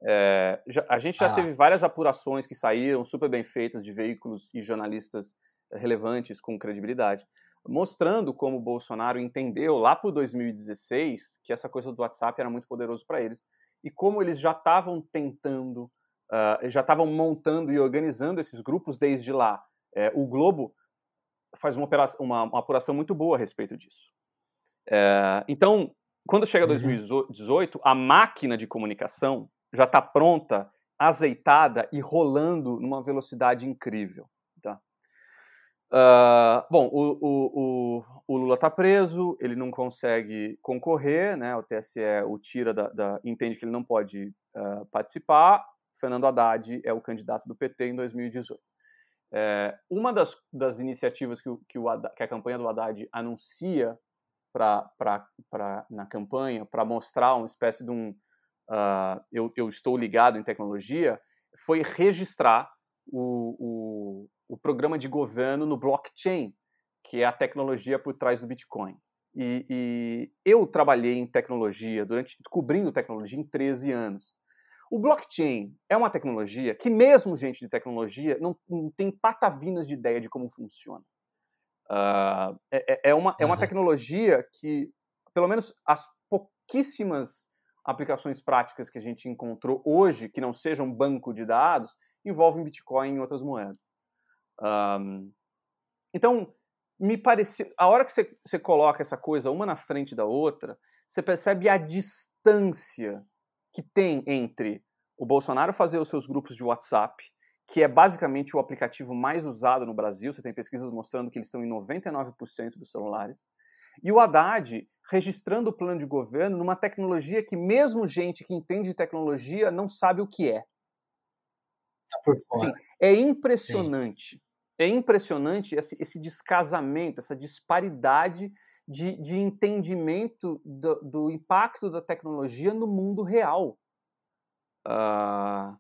[SPEAKER 2] É, já, a gente já ah. teve várias apurações que saíram super bem feitas de veículos e jornalistas relevantes com credibilidade, mostrando como o Bolsonaro entendeu lá por 2016 que essa coisa do WhatsApp era muito poderoso para eles e como eles já estavam tentando, uh, já estavam montando e organizando esses grupos desde lá. É, o Globo faz uma, operação, uma, uma apuração muito boa a respeito disso. É, então, quando chega 2018, uhum. a máquina de comunicação já está pronta, azeitada e rolando numa velocidade incrível. Tá? Uh, bom, o, o, o, o Lula está preso, ele não consegue concorrer, né? o TSE o tira da, da entende que ele não pode uh, participar. Fernando Haddad é o candidato do PT em 2018. É, uma das, das iniciativas que, que, o Haddad, que a campanha do Haddad anuncia pra, pra, pra, na campanha para mostrar uma espécie de um uh, eu, eu, estou ligado em tecnologia foi registrar o, o, o, programa de governo no blockchain, que é a tecnologia por trás do Bitcoin. E, e eu trabalhei em tecnologia, durante cobrindo tecnologia em 13 anos. O blockchain é uma tecnologia que mesmo gente de tecnologia não, não tem patavinas de ideia de como funciona. Uh, é, é, uma, é uma tecnologia que, pelo menos as pouquíssimas aplicações práticas que a gente encontrou hoje, que não sejam banco de dados, envolvem Bitcoin e outras moedas. Um, então, me parece, a hora que você, você coloca essa coisa uma na frente da outra, você percebe a distância que tem entre o Bolsonaro fazer os seus grupos de WhatsApp que é basicamente o aplicativo mais usado no Brasil. Você tem pesquisas mostrando que eles estão em 99% dos celulares. E o Haddad registrando o plano de governo numa tecnologia que mesmo gente que entende de tecnologia não sabe o que é.
[SPEAKER 1] Tá. Assim,
[SPEAKER 2] é impressionante. Sim. É impressionante esse, esse, descasamento, essa disparidade de, de entendimento do, do, impacto da tecnologia no mundo real. Uh,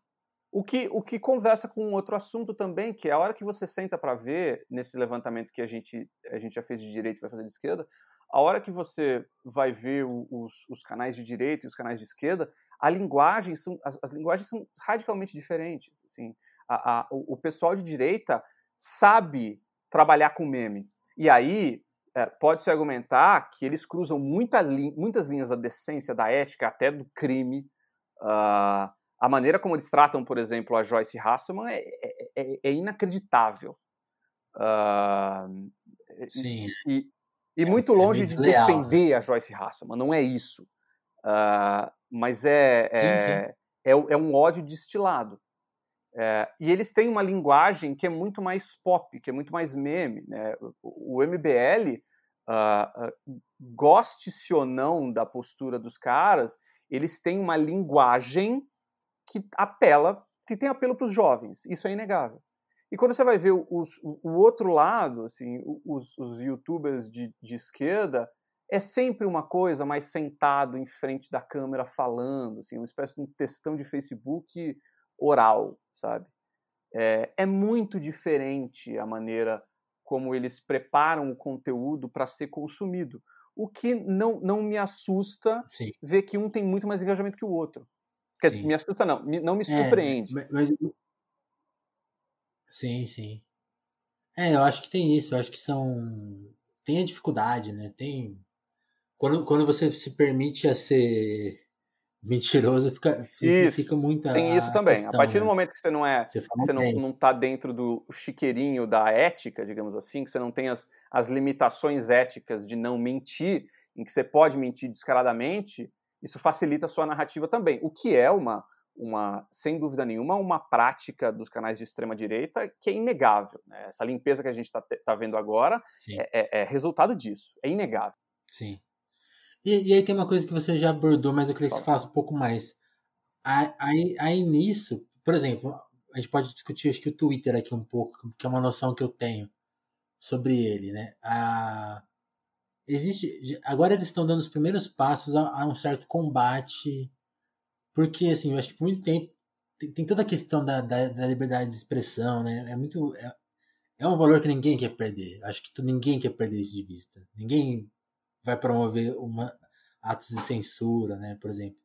[SPEAKER 2] o que, o que conversa com outro assunto também, que é a hora que você senta para ver, nesse levantamento que a gente, a gente já fez de direita e vai fazer de esquerda, a hora que você vai ver os, os canais de direita e os canais de esquerda, a linguagem são, as, as linguagens são radicalmente diferentes. Assim, a, a, o, o, pessoal de direita sabe trabalhar com meme. E aí é, pode-se argumentar que eles cruzam muita li, muitas linhas da decência, da ética, até do crime. Uh, a maneira como eles tratam, por exemplo, a Joyce Hasselman é, é, é, é inacreditável. Uh,
[SPEAKER 1] Sim.
[SPEAKER 2] E, e é, muito longe de né? defender a Joyce Hasselman, não é isso. Uh, mas é, sim, sim. É, é, um ódio destilado. e eles têm uma linguagem que é muito mais pop, que é muito mais meme. Né? O, MBL, uh, goste-se ou não da postura dos caras, eles têm uma linguagem que apela, que tem apelo para os jovens. Isso é inegável. E quando você vai ver os, o, o, outro lado, assim, os, os youtubers de, de, esquerda, é sempre uma coisa mais sentado em frente da câmera falando, assim, uma espécie de um textão de Facebook oral, sabe? É, é muito diferente a maneira como eles preparam o conteúdo para ser consumido. O que não, não me assusta Sim. ver que um tem muito mais engajamento que o outro. Quer dizer, me assusta não, não me é, surpreende. É, mas,
[SPEAKER 1] Sim, sim. É, eu acho que tem isso, eu acho que são. Tem a dificuldade, né? Tem. Quando, quando você se permite a ser mentiroso, fica, fica, fica muito.
[SPEAKER 2] Tem isso também. Questão, a partir do né? momento que você não é. Você, você não, não tá dentro do chiqueirinho da ética, digamos assim, que você não tem as, as limitações éticas de não mentir, em que você pode mentir descaradamente, isso facilita a sua narrativa também, o que é uma, uma sem dúvida nenhuma, uma prática dos canais de extrema direita que é inegável. Né? Essa limpeza que a gente está tá vendo agora é, é, é, resultado disso, é inegável.
[SPEAKER 1] Sim. E, e, aí tem uma coisa que você já abordou, mas eu queria que você falasse um pouco mais. Aí, aí nisso, por exemplo, a gente pode discutir acho que o Twitter aqui um pouco, que é uma noção que eu tenho sobre ele, né? Existe. Agora eles estão dando os primeiros passos a, a, um certo combate. Porque, assim, eu acho que por muito tempo tem, tem toda a questão da, da, da, liberdade de expressão, né? É muito. É, é um valor que ninguém quer perder. Acho que tu, ninguém quer perder isso de vista. Ninguém vai promover uma, atos de censura, né, por exemplo.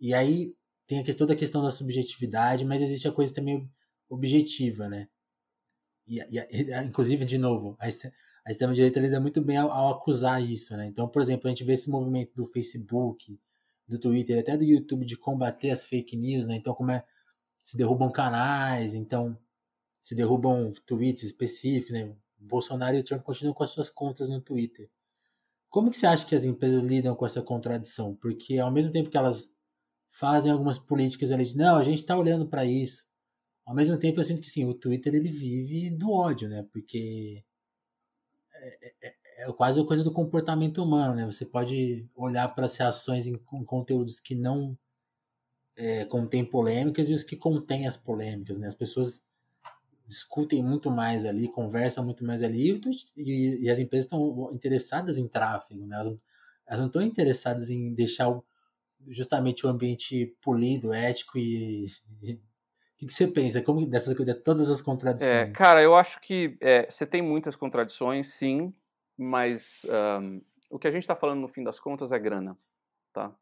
[SPEAKER 1] E aí tem a questão da questão da subjetividade, mas existe a coisa também objetiva, né? E, e inclusive, de novo, a, a extrema-direita lida muito bem ao, ao, acusar isso, né? Então, por exemplo, a gente vê esse movimento do Facebook, do Twitter, até do YouTube de combater as fake news, né? Então, como é se derrubam canais, então se derrubam tweets específicos, né? Bolsonaro e Trump continuam com as suas contas no Twitter. Como que você acha que as empresas lidam com essa contradição? Porque ao mesmo tempo que elas fazem algumas políticas ali de não, a gente está olhando para isso. Ao mesmo tempo eu sinto que sim, o Twitter ele vive do ódio, né? Porque é, é, é, é quase a coisa do comportamento humano, né? Você pode olhar para as reações em, em conteúdos que não é, contêm polêmicas e os que contêm as polêmicas, né? As pessoas discutem muito mais ali, conversam muito mais ali e, e as empresas estão interessadas em tráfego, né? Elas, elas não estão interessadas em deixar o, justamente o ambiente polido, ético e, e o que você pensa? Como dessas de todas as contradições?
[SPEAKER 2] É, cara, eu acho que é, você tem muitas contradições, sim, mas um, o que a gente está falando no fim das contas é grana, tá?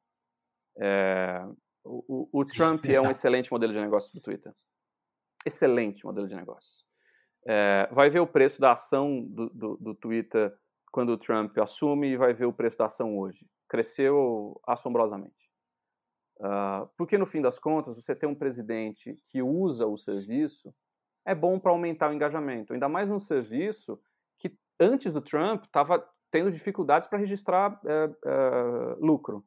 [SPEAKER 2] É, o, o, o Trump é um excelente modelo de negócio do Twitter. Excelente modelo de negócio. É, vai ver o preço da ação do, do, do, Twitter quando o Trump assume e vai ver o preço da ação hoje. Cresceu assombrosamente. Uh, porque no fim das contas, você ter um presidente que usa o serviço é bom para aumentar o engajamento. Ainda mais num serviço que antes do Trump estava tendo dificuldades para registrar é, é, lucro.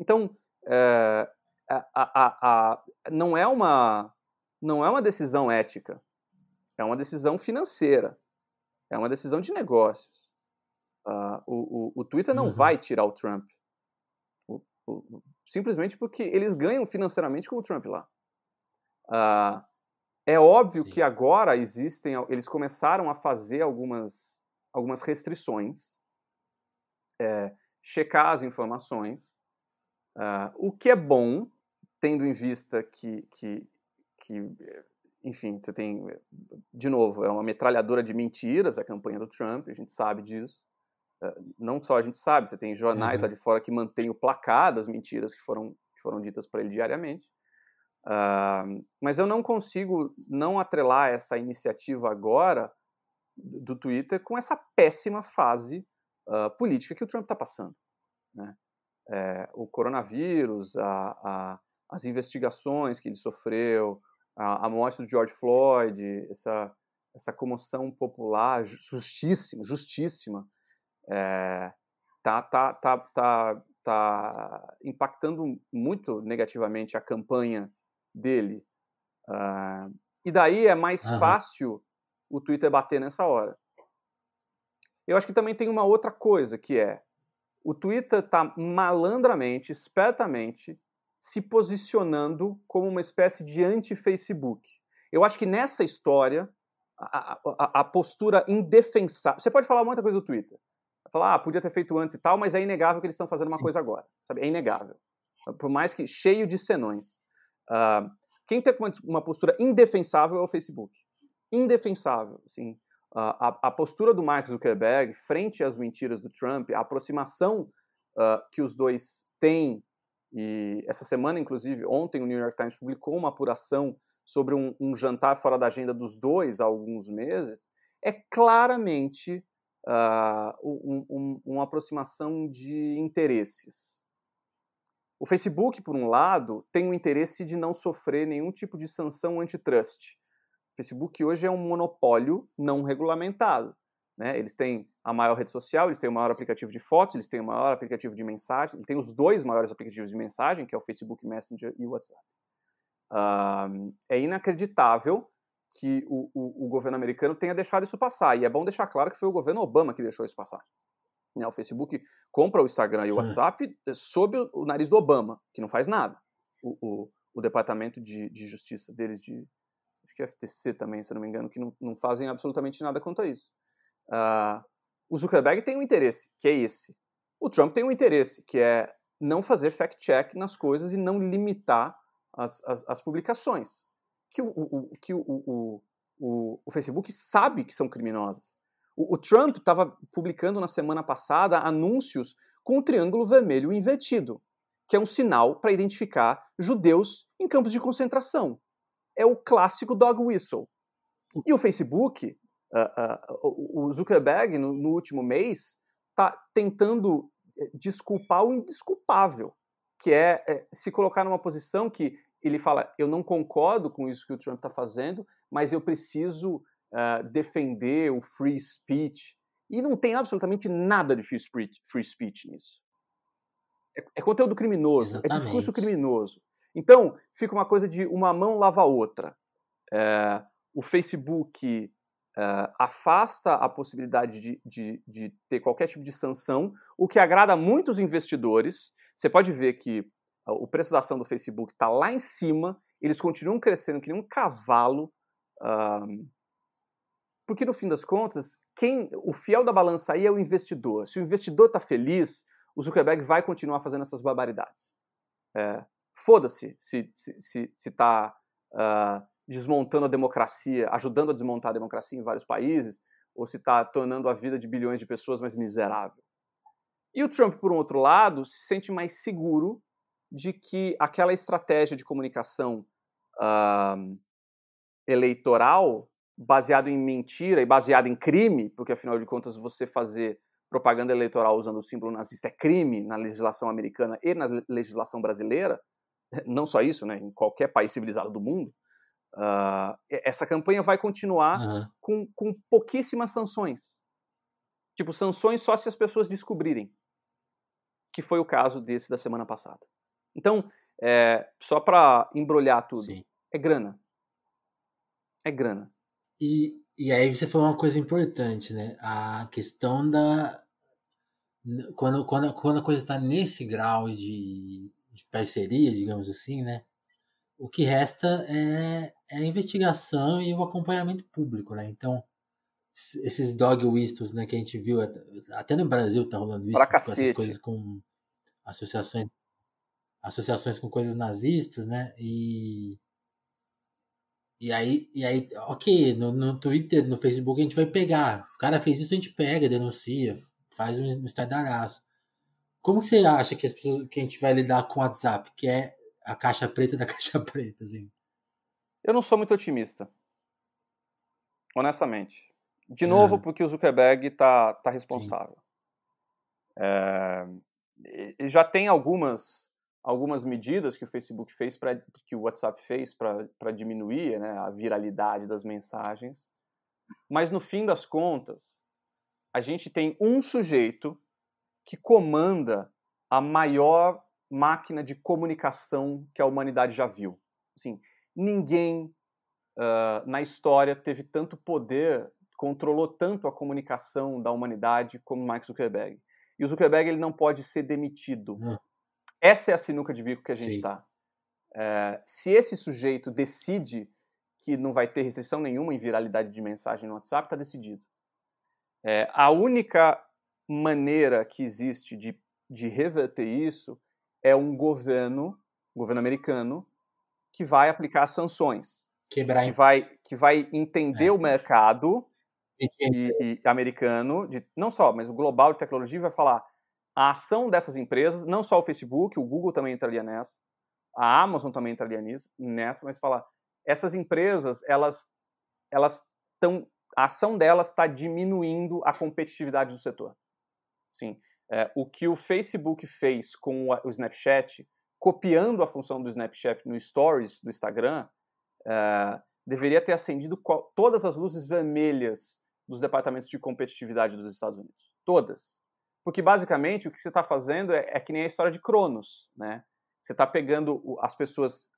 [SPEAKER 2] Então, é, a, a, a, não é uma não é uma decisão ética, é uma decisão financeira, é uma decisão de negócios. Uh, o, o, o, Twitter não uhum. vai tirar o Trump, o, simplesmente porque eles ganham financeiramente com o Trump lá. Uh, é óbvio Sim. que agora existem, eles começaram a fazer algumas, algumas restrições, é, checar as informações, uh, o que é bom, tendo em vista que, que que, enfim, você tem, de novo, é uma metralhadora de mentiras a campanha do Trump, a gente sabe disso. Eh, não só a gente sabe, você tem jornais uhum. lá de fora que mantêm o placar das mentiras que foram, que foram ditas para ele diariamente. Uh, mas eu não consigo não atrelar essa iniciativa agora do Twitter com essa péssima fase uh, política que o Trump está passando. Né? É, o coronavírus, a, a, as investigações que ele sofreu, a, a morte do George Floyd, essa, essa comoção popular justíssima, justíssima, é, tá, tá, tá, tá, tá impactando muito negativamente a campanha dele. Uh, e daí é mais uhum. fácil o Twitter bater nessa hora. Eu acho que também tem uma outra coisa, que é o Twitter está malandramente, espertamente, se posicionando como uma espécie de anti-Facebook. Eu acho que nessa história, a, a, a, postura indefensável. Você pode falar muita coisa do Twitter. Falar, ah, podia ter feito antes e tal, mas é inegável que eles estão fazendo uma Sim. coisa agora. Sabe? É inegável. Por mais que cheio de senões. Uh, quem tem uma, uma, postura indefensável é o Facebook. Indefensável. Assim, uh, a, a, postura do Mark Zuckerberg frente às mentiras do Trump, a aproximação uh, que os dois têm e essa semana, inclusive, ontem o New York Times publicou uma apuração sobre um, um jantar fora da agenda dos dois há alguns meses. É claramente uh, um, um, uma aproximação de interesses. O Facebook, por um lado, tem o interesse de não sofrer nenhum tipo de sanção antitrust. O Facebook hoje é um monopólio não regulamentado. Né? Eles têm a maior rede social, eles têm o maior aplicativo de fotos, eles têm o maior aplicativo de mensagem, eles têm os dois maiores aplicativos de mensagem, que é o Facebook Messenger e o WhatsApp. Uh, é inacreditável que o, o, o, governo americano tenha deixado isso passar. E é bom deixar claro que foi o governo Obama que deixou isso passar. Né? O Facebook compra o Instagram e o WhatsApp sob o, o nariz do Obama, que não faz nada. O, departamento de, de, justiça deles, de, acho que é FTC também, se não me engano, que não, não fazem absolutamente nada quanto a isso. Uh, O Zuckerberg tem um interesse, que é esse. O Trump tem um interesse, que é não fazer fact-check nas coisas e não limitar as, as, as publicações. Que, o, o, que o, o, o, o Facebook sabe que são criminosas. O, o Trump estava publicando na semana passada anúncios com um triângulo vermelho invertido, que é um sinal para identificar judeus em campos de concentração. É o clássico dog whistle. E o Facebook, uh, uh, o Zuckerberg, no, no último mês, está tentando eh, desculpar o indesculpável, que é, é, se colocar numa posição que ele fala: eu não concordo com isso que o Trump está fazendo, mas eu preciso uh, defender o free speech. E não tem absolutamente nada de free speech, free speech nisso. É, é conteúdo criminoso, Exatamente. é discurso criminoso. Então, fica uma coisa de uma mão lava a outra. É, o Facebook uh, afasta a possibilidade de, de, de, ter qualquer tipo de sanção, o que agrada muitos investidores. Você pode ver que uh, o preço da ação do Facebook está lá em cima, eles continuam crescendo que nem um cavalo, uh, porque no fim das contas, quem o fiel da balança aí é o investidor. Se o investidor está feliz, o Zuckerberg vai continuar fazendo essas barbaridades. É, Foda-se se está tá, desmontando a democracia, ajudando a desmontar a democracia em vários países, ou se está tornando a vida de bilhões de pessoas mais miserável. E o Trump, por um outro lado, se sente mais seguro de que aquela estratégia de comunicação uh, eleitoral, baseada em mentira e baseada em crime, porque afinal de contas você fazer propaganda eleitoral usando o símbolo nazista é crime na legislação americana e na legislação brasileira, não só isso, né, em qualquer país civilizado do mundo, Uh, essa campanha vai continuar uhum. com, com pouquíssimas sanções. Tipo, sanções só se as pessoas descobrirem. Que foi o caso desse da semana passada. Então, é, só para embrulhar tudo, Sim. é grana. É grana.
[SPEAKER 1] E, e aí você falou uma coisa importante, né? A questão da. Quando, quando, quando a coisa está nesse grau de, de parceria, digamos assim, né? O que resta é, é, a investigação e o acompanhamento público, né? Então, esses dog whistles, né, que a gente viu, até no Brasil tá rolando isso, com essas coisas com associações associações com coisas nazistas, né? E e aí, e aí ok, no, no Twitter, no Facebook a gente vai pegar. O cara fez isso, a gente pega, denuncia, faz um estardalhaço. Como que você acha que, as pessoas, que a gente vai lidar com o WhatsApp? Que é a caixa preta da caixa preta, assim.
[SPEAKER 2] Eu não sou muito otimista. Honestamente. De novo, porque o Zuckerberg tá, tá responsável. É, já tem algumas algumas medidas que o Facebook fez para que o WhatsApp fez para diminuir né, a viralidade das mensagens. Mas no fim das contas, a gente tem um sujeito que comanda a maior máquina de comunicação que a humanidade já viu. Assim, ninguém uh, na história teve tanto poder, controlou tanto a comunicação da humanidade como Mark Zuckerberg. E o Zuckerberg ele não pode ser demitido. Hum. Essa é a sinuca de bico que a gente está. É, se esse sujeito decide que não vai ter restrição nenhuma em viralidade de mensagem no WhatsApp, está decidido. É, a única maneira que existe de, de reverter isso é um governo, governo americano, que vai aplicar sanções. Quebrar que vai que vai entender é. o mercado e, e, americano, de, não só, mas o global de tecnologia vai falar a ação dessas empresas, não só o Facebook, o Google também entraria nessa, a Amazon também entraria nessa, mas falar essas empresas, elas elas estão a ação delas está diminuindo a competitividade do setor. Sim, é, o que o Facebook fez com o Snapchat, copiando a função do Snapchat no Stories do Instagram, é, deveria ter acendido todas as luzes vermelhas dos departamentos de competitividade dos Estados Unidos. Todas. Porque, basicamente, o que você está fazendo é, é, que nem a história de Cronos. Né? Você está pegando as pessoas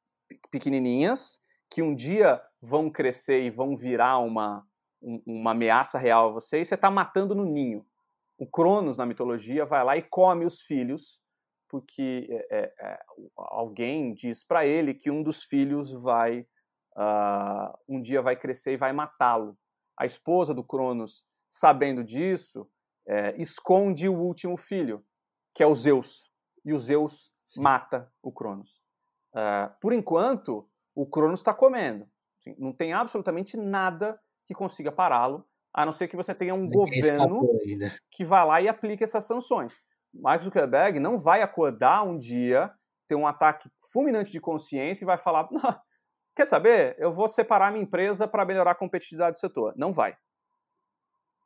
[SPEAKER 2] pequenininhas, que um dia vão crescer e vão virar uma, uma ameaça real a você, e você está matando no ninho o Cronos na mitologia vai lá e come os filhos, porque é, é, é alguém diz para ele que um dos filhos vai uh, um dia vai crescer e vai matá-lo. A esposa do Cronos, sabendo disso, é, esconde o último filho, que é o Zeus. E o Zeus Sim. mata o Cronos. Uh, por enquanto, o Cronos está comendo. Assim, não tem absolutamente nada que consiga pará-lo, a não ser que você tenha um Ninguém governo que vá lá e aplique essas sanções. Mark Zuckerberg não vai acordar um dia, ter um ataque fulminante de consciência e vai falar: quer saber? Eu vou separar minha empresa para melhorar a competitividade do setor. Não vai.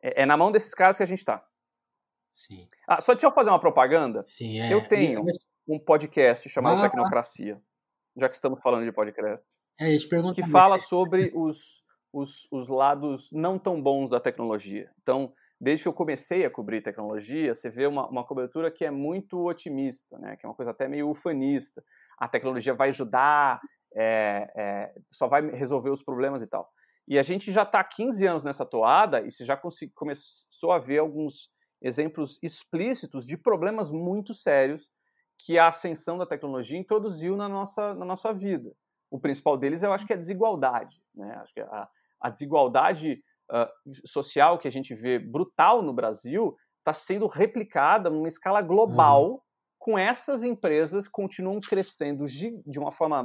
[SPEAKER 2] É, é na mão desses caras que a gente está.
[SPEAKER 1] Sim.
[SPEAKER 2] Ah, só deixa eu fazer uma propaganda.
[SPEAKER 1] Sim, é.
[SPEAKER 2] Eu tenho um podcast chamado ah, Tecnocracia, já que estamos falando de podcast.
[SPEAKER 1] É,
[SPEAKER 2] que fala sobre os, os, os lados não tão bons da tecnologia. Então, desde que eu comecei a cobrir tecnologia, você vê uma, uma cobertura que é muito otimista, né? que é uma coisa até meio ufanista. A tecnologia vai ajudar, é, é, só vai resolver os problemas e tal. E a gente já está há 15 anos nessa toada e você já começou a ver alguns exemplos explícitos de problemas muito sérios que a ascensão da tecnologia introduziu na nossa, na nossa vida. O principal deles eu acho que é a desigualdade. Né? Acho que a, a desigualdade uh, social que a gente vê brutal no Brasil está sendo replicada numa escala global uhum. com essas empresas continuam crescendo de uma forma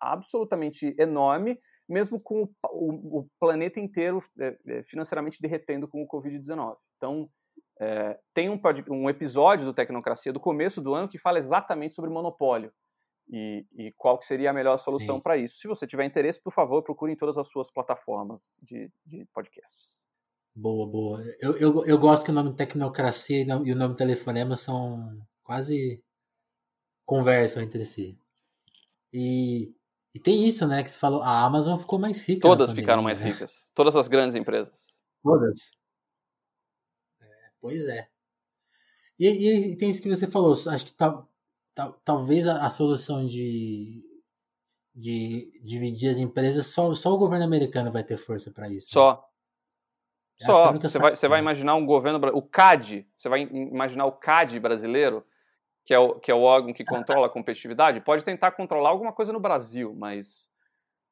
[SPEAKER 2] absolutamente enorme, mesmo com o, o, o planeta inteiro é, financeiramente derretendo com o Covid-19. Então, é, tem um, um, episódio do Tecnocracia do começo do ano que fala exatamente sobre monopólio e, e qual que seria a melhor solução para isso. Se você tiver interesse, por favor, procure em todas as suas plataformas de, de podcasts.
[SPEAKER 1] Boa, boa. Eu, eu, eu gosto que o nome Tecnocracia e o nome Telefonema são quase conversam entre si. E, e tem isso, né, que você falou, a Amazon ficou mais rica.
[SPEAKER 2] Todas ficaram mais né? ricas. Todas as grandes empresas.
[SPEAKER 1] Todas. Pois é. E, e, tem isso que você falou, acho que tal, tal, talvez a, a, solução de, de dividir as empresas, só, só o governo americano vai ter força para isso.
[SPEAKER 2] Só. Né? Só. Você vai, você vai imaginar um governo. O CAD, você vai imaginar o CAD brasileiro, que é o, que é o órgão que controla a competitividade, pode tentar controlar alguma coisa no Brasil, mas,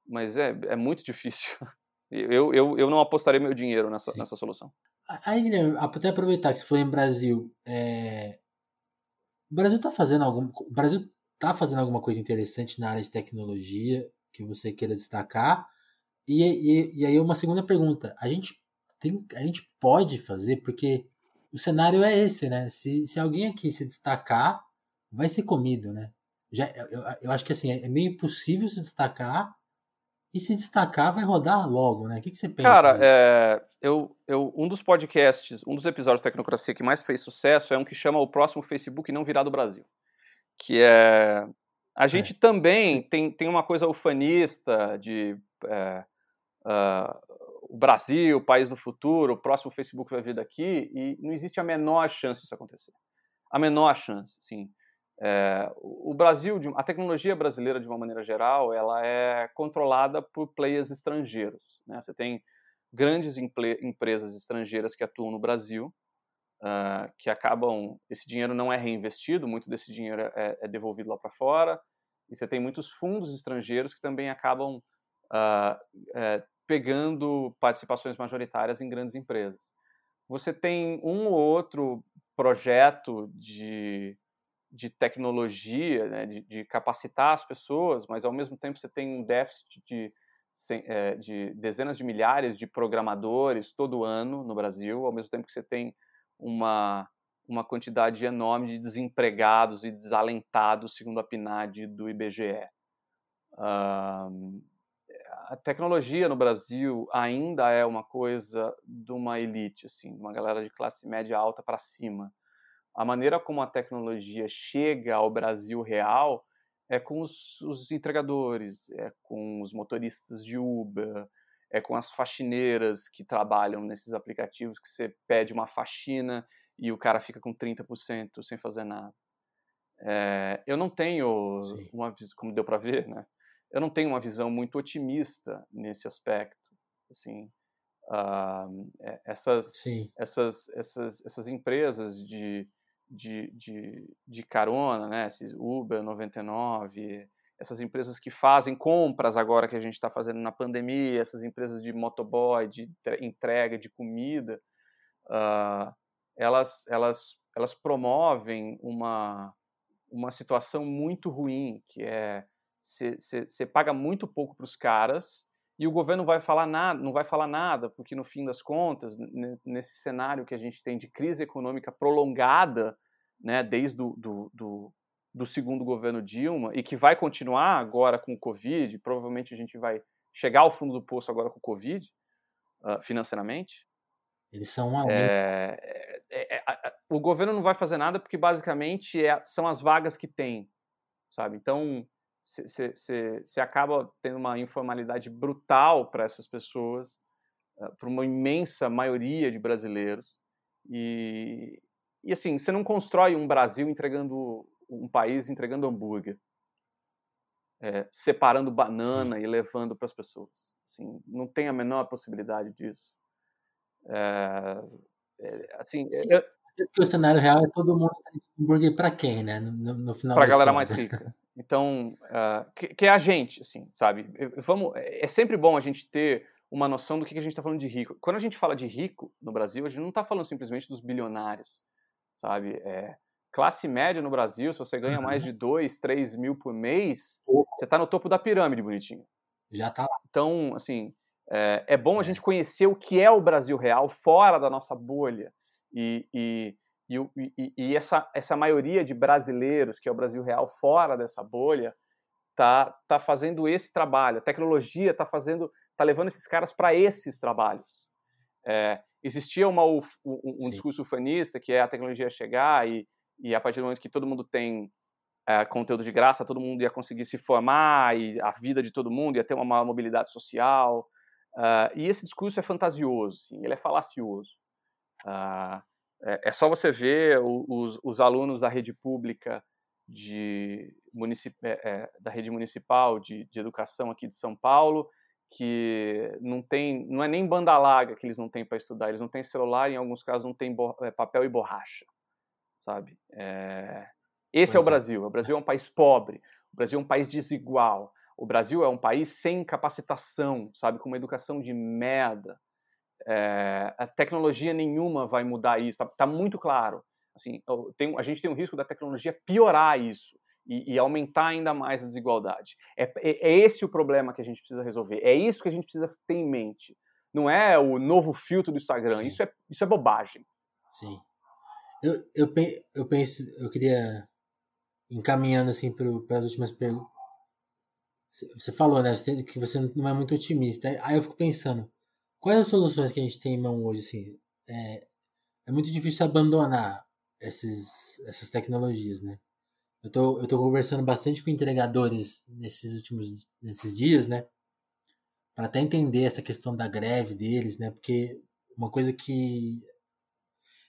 [SPEAKER 2] mas é, é muito difícil. Eu, eu, eu não apostaria meu dinheiro nessa, nessa solução.
[SPEAKER 1] Aí, Guilherme, até aproveitar que você falou em Brasil. É... O Brasil está fazendo algum. O Brasil tá fazendo alguma coisa interessante na área de tecnologia que você queira destacar? E, e, e aí uma segunda pergunta. A gente tem, a gente pode fazer, porque o cenário é esse, né? Se, se alguém aqui se destacar, vai ser comido, né? Já, eu, eu acho que assim, é meio impossível se destacar e se destacar, vai rodar logo, né? O que, que você pensa?
[SPEAKER 2] Cara, é, eu, eu, um dos podcasts, um dos episódios de Tecnocracia que mais fez sucesso é um que chama O Próximo Facebook Não Virá do Brasil. Que é. A gente é. também tem, tem uma coisa ufanista de. É, uh, o Brasil, o país do futuro, o próximo Facebook vai vir daqui, e não existe a menor chance disso acontecer. A menor chance, sim. É, o Brasil, a tecnologia brasileira, de uma maneira geral, ela é controlada por players estrangeiros. Né? Você tem grandes empresas estrangeiras que atuam no Brasil, uh, que acabam, esse dinheiro não é reinvestido, muito desse dinheiro é, é devolvido lá para fora, e você tem muitos fundos estrangeiros que também acabam uh, pegando participações majoritárias em grandes empresas. Você tem um ou outro projeto de de tecnologia, né, de, de, capacitar as pessoas, mas ao mesmo tempo você tem um déficit de, é, de dezenas de milhares de programadores todo ano no Brasil, ao mesmo tempo que você tem uma, uma quantidade enorme de desempregados e desalentados, segundo a PNAD do IBGE. Uh, a tecnologia no Brasil ainda é uma coisa de uma elite, assim, uma galera de classe média alta para cima a maneira como a tecnologia chega ao Brasil real é com os, os, entregadores, é com os motoristas de Uber, é com as faxineiras que trabalham nesses aplicativos que você pede uma faxina e o cara fica com 30% sem fazer nada. É, eu não tenho Sim. uma como deu para ver, né? Eu não tenho uma visão muito otimista nesse aspecto. Assim, uh, essas, essas, essas, essas empresas de de, de, de carona, né? Esses Uber 99, essas empresas que fazem compras agora que a gente está fazendo na pandemia, essas empresas de motoboy, de entrega de comida, uh, elas, elas, elas promovem uma, uma situação muito ruim, que é você paga muito pouco para os caras e o governo vai falar nada, não vai falar nada, porque no fim das contas, nesse cenário que a gente tem de crise econômica prolongada, né, desde do, do, do, do segundo governo Dilma e que vai continuar agora com o Covid, provavelmente a gente vai chegar ao fundo do poço agora com o Covid, uh, financeiramente.
[SPEAKER 1] Eles são uma
[SPEAKER 2] é, é, é, o governo não vai fazer nada porque basicamente é, são as vagas que tem, sabe? Então você acaba tendo uma informalidade brutal para essas pessoas, uh, ah, para uma imensa maioria de brasileiros e, e assim você não constrói um Brasil entregando um país entregando hambúrguer, é, separando banana Sim. e levando para as pessoas. Assim, não tem a menor possibilidade disso. É, é, assim, eu,
[SPEAKER 1] o cenário real é todo mundo hambúrguer para quem, né? No, no final.
[SPEAKER 2] Para a galera mais rica. Então, uh, que, que, é a gente, assim, sabe? Vamos, é sempre bom a gente ter uma noção do que, que a gente está falando de rico. Quando a gente fala de rico no Brasil, a gente não está falando simplesmente dos bilionários, sabe? É, classe média no Brasil, se você ganha uhum. mais de 2, 3 mil por mês, Pouco. você está no topo da pirâmide, bonitinho.
[SPEAKER 1] Já está lá.
[SPEAKER 2] Então, assim, é, é bom é. a gente conhecer o que é o Brasil real fora da nossa bolha. E, e, e, e, essa, essa maioria de brasileiros, que é o Brasil real fora dessa bolha, tá, tá fazendo esse trabalho. A tecnologia está fazendo, tá levando esses caras para esses trabalhos. É, existia uma, um, um discurso ufanista que é a tecnologia chegar e e a partir do momento que todo mundo tem é, conteúdo de graça, todo mundo ia conseguir se formar e a vida de todo mundo ia ter uma maior mobilidade social. Uh, e esse discurso é fantasioso, assim, ele é falacioso. Uh, é, é, só você ver os, os, alunos da rede pública de municip, é, é, da rede municipal de, de educação aqui de São Paulo que não tem, não é nem banda larga que eles não têm para estudar, eles não têm celular, em alguns casos não tem é, papel e borracha sabe? É... Esse pois é o Brasil. É. O Brasil é um país pobre. O Brasil é um país desigual. O Brasil é um país sem capacitação, sabe? Com uma educação de merda. É... A tecnologia nenhuma vai mudar isso. Tá, tá muito claro. Assim, tem, a gente tem o risco da tecnologia piorar isso. E, e, aumentar ainda mais a desigualdade. É, é, é, esse o problema que a gente precisa resolver. É isso que a gente precisa ter em mente. Não é o novo filtro do Instagram. Isso é, isso é bobagem.
[SPEAKER 1] Sim. Eu, eu, eu penso, eu queria encaminhando assim para as últimas perguntas. Você falou, né, que você não é muito otimista. Aí eu fico pensando, quais as soluções que a gente tem em mão hoje, assim? É, é muito difícil abandonar esses, essas tecnologias, né? Eu tô, eu tô conversando bastante com entregadores nesses últimos nesses dias, né? Para até entender essa questão da greve deles, né? Porque uma coisa que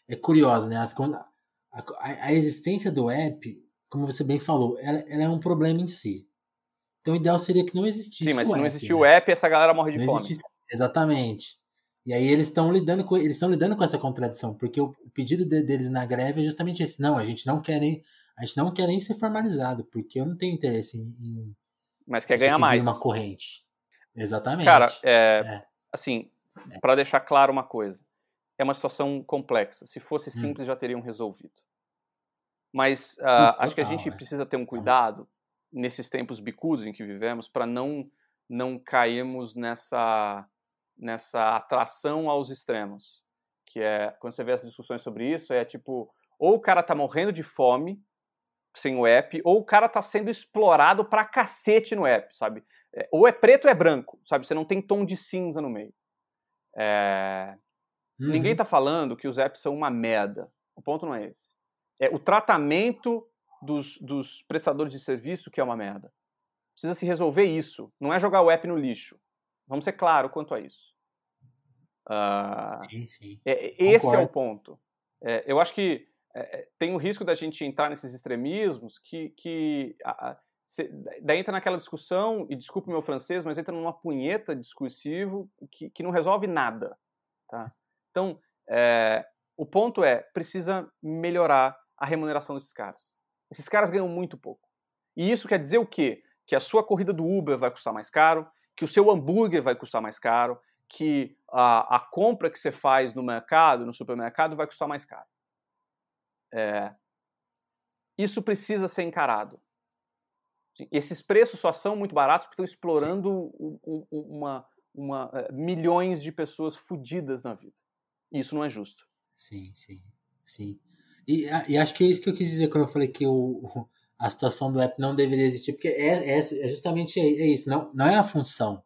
[SPEAKER 1] é curiosa, né? As, a, a, existência do app, como você bem falou, ela, ela, é um problema em si. Então o ideal seria que não existisse
[SPEAKER 2] Sim, mas
[SPEAKER 1] se
[SPEAKER 2] não existir né? o app, essa galera morre se de fome. Existisse...
[SPEAKER 1] Exatamente. E aí eles estão lidando com eles estão lidando com essa contradição, porque o, o pedido de, deles na greve é justamente esse. Não, a gente não quer nem a gente não quer nem ser formalizado, porque eu não tenho interesse em,
[SPEAKER 2] mas quer ganhar mais
[SPEAKER 1] uma corrente. Exatamente.
[SPEAKER 2] Cara, é, é. assim, é. para deixar claro uma coisa, é uma situação complexa. Se fosse hum. simples, hum. já teriam resolvido. Mas uh, acho que a gente é. precisa ter um cuidado nesses tempos bicudos em que vivemos para não não cairmos nessa nessa atração aos extremos, que é quando você vê essas discussões sobre isso é tipo ou o cara tá morrendo de fome sem o app, ou o cara tá sendo explorado pra cacete no app, sabe? É, ou é preto ou é branco, sabe? Você não tem tom de cinza no meio. É, Uhum. Ninguém está falando que os apps são uma merda. O ponto não é esse. É o tratamento dos, dos prestadores de serviço que é uma merda. Precisa se resolver isso. Não é jogar o app no lixo. Vamos ser claro quanto a isso.
[SPEAKER 1] Uh, sim, sim.
[SPEAKER 2] É, esse é o ponto. É, eu acho que é, é, tem o risco da gente entrar nesses extremismos que, que a, a, daí entra naquela discussão, e desculpe o meu francês, mas entra numa punheta discursivo que, que não resolve nada. Tá? Então, é, o ponto é, precisa melhorar a remuneração desses caras. Esses caras ganham muito pouco. E isso quer dizer o quê? Que a sua corrida do Uber vai custar mais caro, que o seu hambúrguer vai custar mais caro, que a, a compra que você faz no mercado, no supermercado, vai custar mais caro. É, isso precisa ser encarado. Esses preços só são muito baratos porque estão explorando uma, uma, é, milhões de pessoas fodidas na vida. Isso não é justo.
[SPEAKER 1] Sim, sim, sim. E, e, acho que é isso que eu quis dizer quando eu falei que o, a situação do app não deveria existir, porque é, é, é justamente é, é, isso, não, não é a função,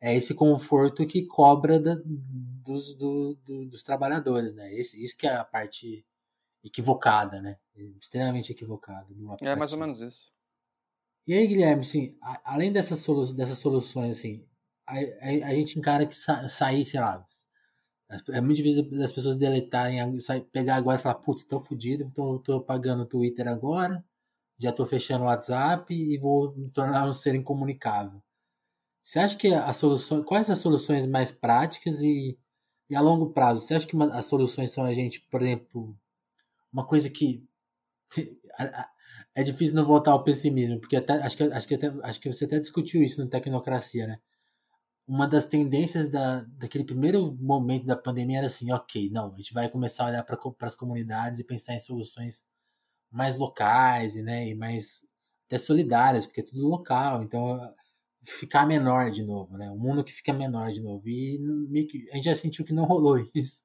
[SPEAKER 1] é esse conforto que cobra da, dos, do, do, dos trabalhadores, né? Esse, isso que é a parte equivocada, né? Extremamente equivocada.
[SPEAKER 2] é mais ou menos isso.
[SPEAKER 1] E aí, Guilherme, assim, a, além dessas, solu dessas soluções, assim, a, a, a gente encara que sa sair, sei lá, é muito difícil das pessoas deletarem, sair, pegar agora e falar, putz, tô fudido, então tô pagando o Twitter agora, já tô fechando o WhatsApp e vou me tornar um ser incomunicável. Você acha que a solução, quais as soluções mais práticas e, e a longo prazo? Você acha que uma, as soluções são a gente, por exemplo, uma coisa que é difícil não voltar ao pessimismo, porque até, acho, que, acho, que até, acho que você até discutiu isso no Tecnocracia, né? Uma das tendências da, daquele primeiro momento da pandemia era assim, ok, não, a gente vai começar a olhar para as comunidades e pensar em soluções mais locais e, né, e mais até solidárias, porque é tudo local, então ficar menor de novo, né? O mundo que fica menor de novo. E a gente já sentiu que não rolou isso.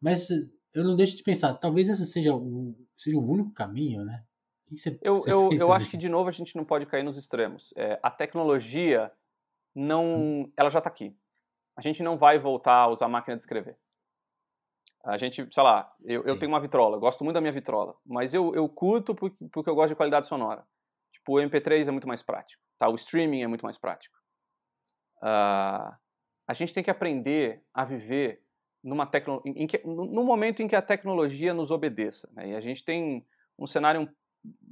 [SPEAKER 1] Mas eu não deixo de pensar, talvez esse seja o, seja o único caminho, né?
[SPEAKER 2] Que você, eu você eu, eu acho que, de novo, a gente não pode cair nos extremos. É, a tecnologia não. Hum. Ela já está aqui. A gente não vai voltar a usar a máquina de escrever. A gente, sei lá, eu, eu tenho uma vitrola, gosto muito da minha vitrola, mas eu, eu curto porque, porque eu gosto de qualidade sonora. Tipo, o MP3 é muito mais prático, tá? O streaming é muito mais prático. Uh, a gente tem que aprender a viver numa tecno... em que, no momento em que a tecnologia nos obedeça. Né? E a gente tem um cenário um,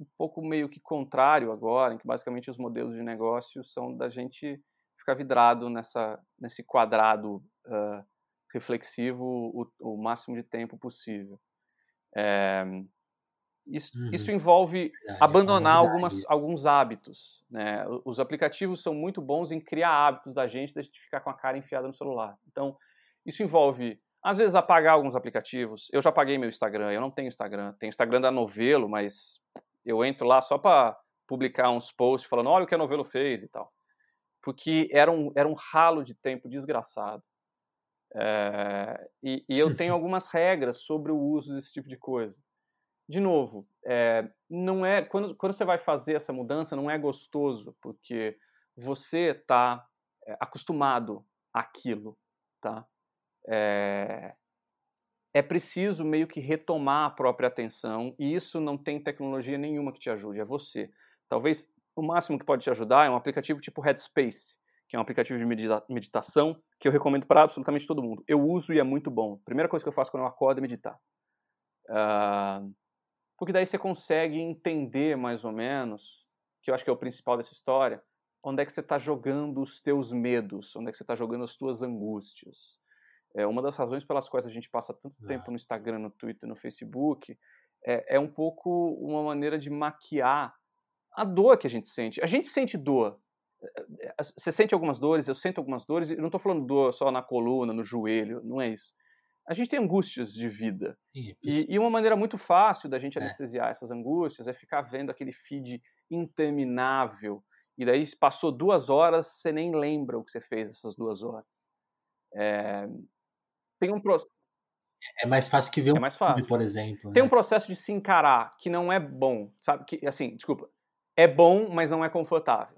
[SPEAKER 2] um, pouco meio que contrário agora, em que basicamente os modelos de negócio são da gente ficar vidrado nessa, nesse quadrado uh, reflexivo o, o, máximo de tempo possível. É, isso, uhum. isso, envolve é, abandonar é algumas, alguns hábitos. Né? Os aplicativos são muito bons em criar hábitos da gente, da gente ficar com a cara enfiada no celular. Então, isso envolve, às vezes, apagar alguns aplicativos. Eu já apaguei meu Instagram, eu não tenho Instagram. Tenho Instagram da Novelo, mas eu entro lá só para publicar uns posts falando, olha o que a Novelo fez e tal. Porque era um, era um ralo de tempo desgraçado. É, e, e, eu tenho algumas regras sobre o uso desse tipo de coisa. De novo, é, não é quando, quando você vai fazer essa mudança, não é gostoso, porque você está é, acostumado àquilo, tá? É, é preciso meio que retomar a própria atenção e isso não tem tecnologia nenhuma que te ajude, é você. Talvez o máximo que pode te ajudar é um aplicativo tipo Headspace, que é um aplicativo de medita meditação que eu recomendo para absolutamente todo mundo. Eu uso e é muito bom. Primeira coisa que eu faço quando eu acordo é meditar. Uh, porque daí você consegue entender mais ou menos, que eu acho que é o principal dessa história, onde é que você está jogando os teus medos, onde é que você está jogando as tuas angústias. É uma das razões pelas quais a gente passa tanto ah. tempo no Instagram, no Twitter, no Facebook, é, é um pouco uma maneira de maquiar a dor que a gente sente. A gente sente dor. É, é, você sente algumas dores, eu sinto algumas dores, e não estou falando dor só na coluna, no joelho, não é isso. A gente tem angústias de vida. Sim, e, e, uma maneira muito fácil da gente é. anestesiar essas angústias é ficar vendo aquele feed interminável. E daí passou duas horas, você nem lembra o que você fez essas duas horas. É, tem um processo.
[SPEAKER 1] É mais fácil que ver é um
[SPEAKER 2] mais fácil.
[SPEAKER 1] Por exemplo.
[SPEAKER 2] Tem né? um processo de se encarar que não é bom, sabe? Que, assim, desculpa. É bom, mas não é confortável.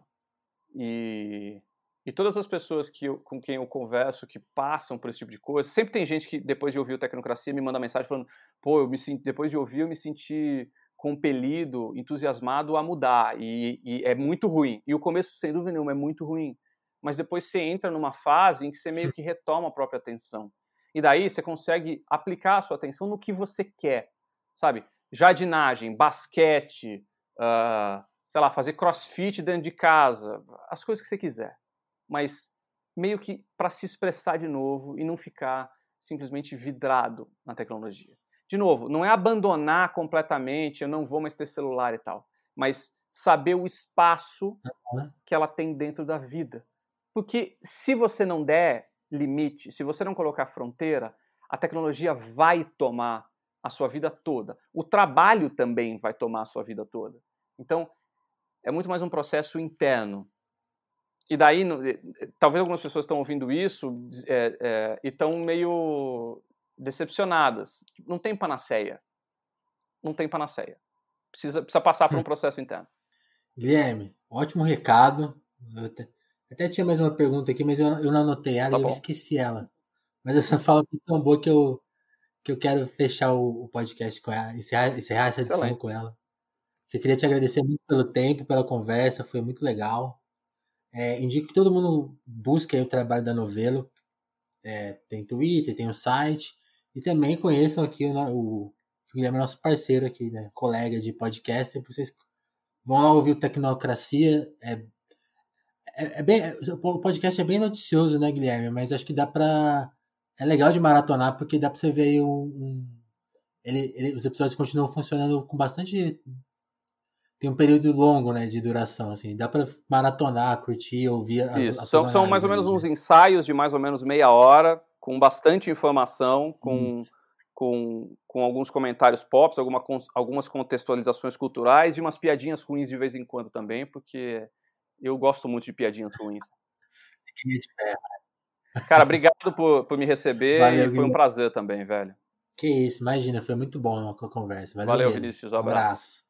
[SPEAKER 2] E, e todas as pessoas que eu, com quem eu converso que passam por esse tipo de coisa, sempre tem gente que depois de ouvir o Tecnocracia me manda mensagem falando: pô, eu me senti, depois de ouvir eu me senti compelido, entusiasmado a mudar. E, e é muito ruim. E o começo, sem dúvida nenhuma, é muito ruim. Mas depois você entra numa fase em que você meio que retoma a própria atenção. E daí você consegue aplicar a sua atenção no que você quer, sabe? Jardinagem, basquete, uh, sei lá, fazer crossfit dentro de casa, as coisas que você quiser. Mas meio que para se expressar de novo e não ficar simplesmente vidrado na tecnologia. De novo, não é abandonar completamente, eu não vou mais ter celular e tal, mas saber o espaço que ela tem dentro da vida. Porque se você não der limite, se você não colocar fronteira, a tecnologia vai tomar a sua vida toda. O trabalho também vai tomar a sua vida toda. Então, é muito mais um processo interno. E daí, eh, eh, talvez algumas pessoas estão ouvindo isso é, é, e estão meio decepcionadas. Não tem panaceia. Não tem panaceia. Precisa, precisa passar por um processo interno.
[SPEAKER 1] Guilherme, ótimo recado. Até, tinha mais uma pergunta aqui, mas eu, eu não anotei ela tá e eu esqueci ela. Mas essa fala foi tão boa que eu, que eu quero fechar o, o podcast com ela, encerrar, encerrar essa edição Excelente. com ela. Eu queria te agradecer muito pelo tempo, pela conversa, foi muito legal. É, indico que todo mundo busque o trabalho da Novelo. É, tem Twitter, tem o site. E também conheçam aqui o, o, o Guilherme é nosso parceiro aqui, né? Colega de podcast. Vocês vão lá ouvir o Tecnocracia. É, é, é bem, o podcast é bem noticioso, né, Guilherme? Mas acho que dá pra. É legal de maratonar porque dá pra você ver um. um ele, ele, os episódios continuam funcionando com bastante tem um período longo, né, de duração, assim. Dá para maratonar, curtir, ouvir as,
[SPEAKER 2] Isso. as são, são mais ou menos uns né? ensaios de mais ou menos meia hora, com bastante informação, com, com, com alguns comentários pop, alguma, algumas contextualizações culturais e umas piadinhas ruins de vez em quando também, porque eu gosto muito de piadinhas ruins. Cara, obrigado por, por me receber Valeu, e foi um prazer também, velho.
[SPEAKER 1] Que isso, imagina, foi muito bom a conversa. Valeu,
[SPEAKER 2] Valeu Vinícius, um abraço. Um abraço.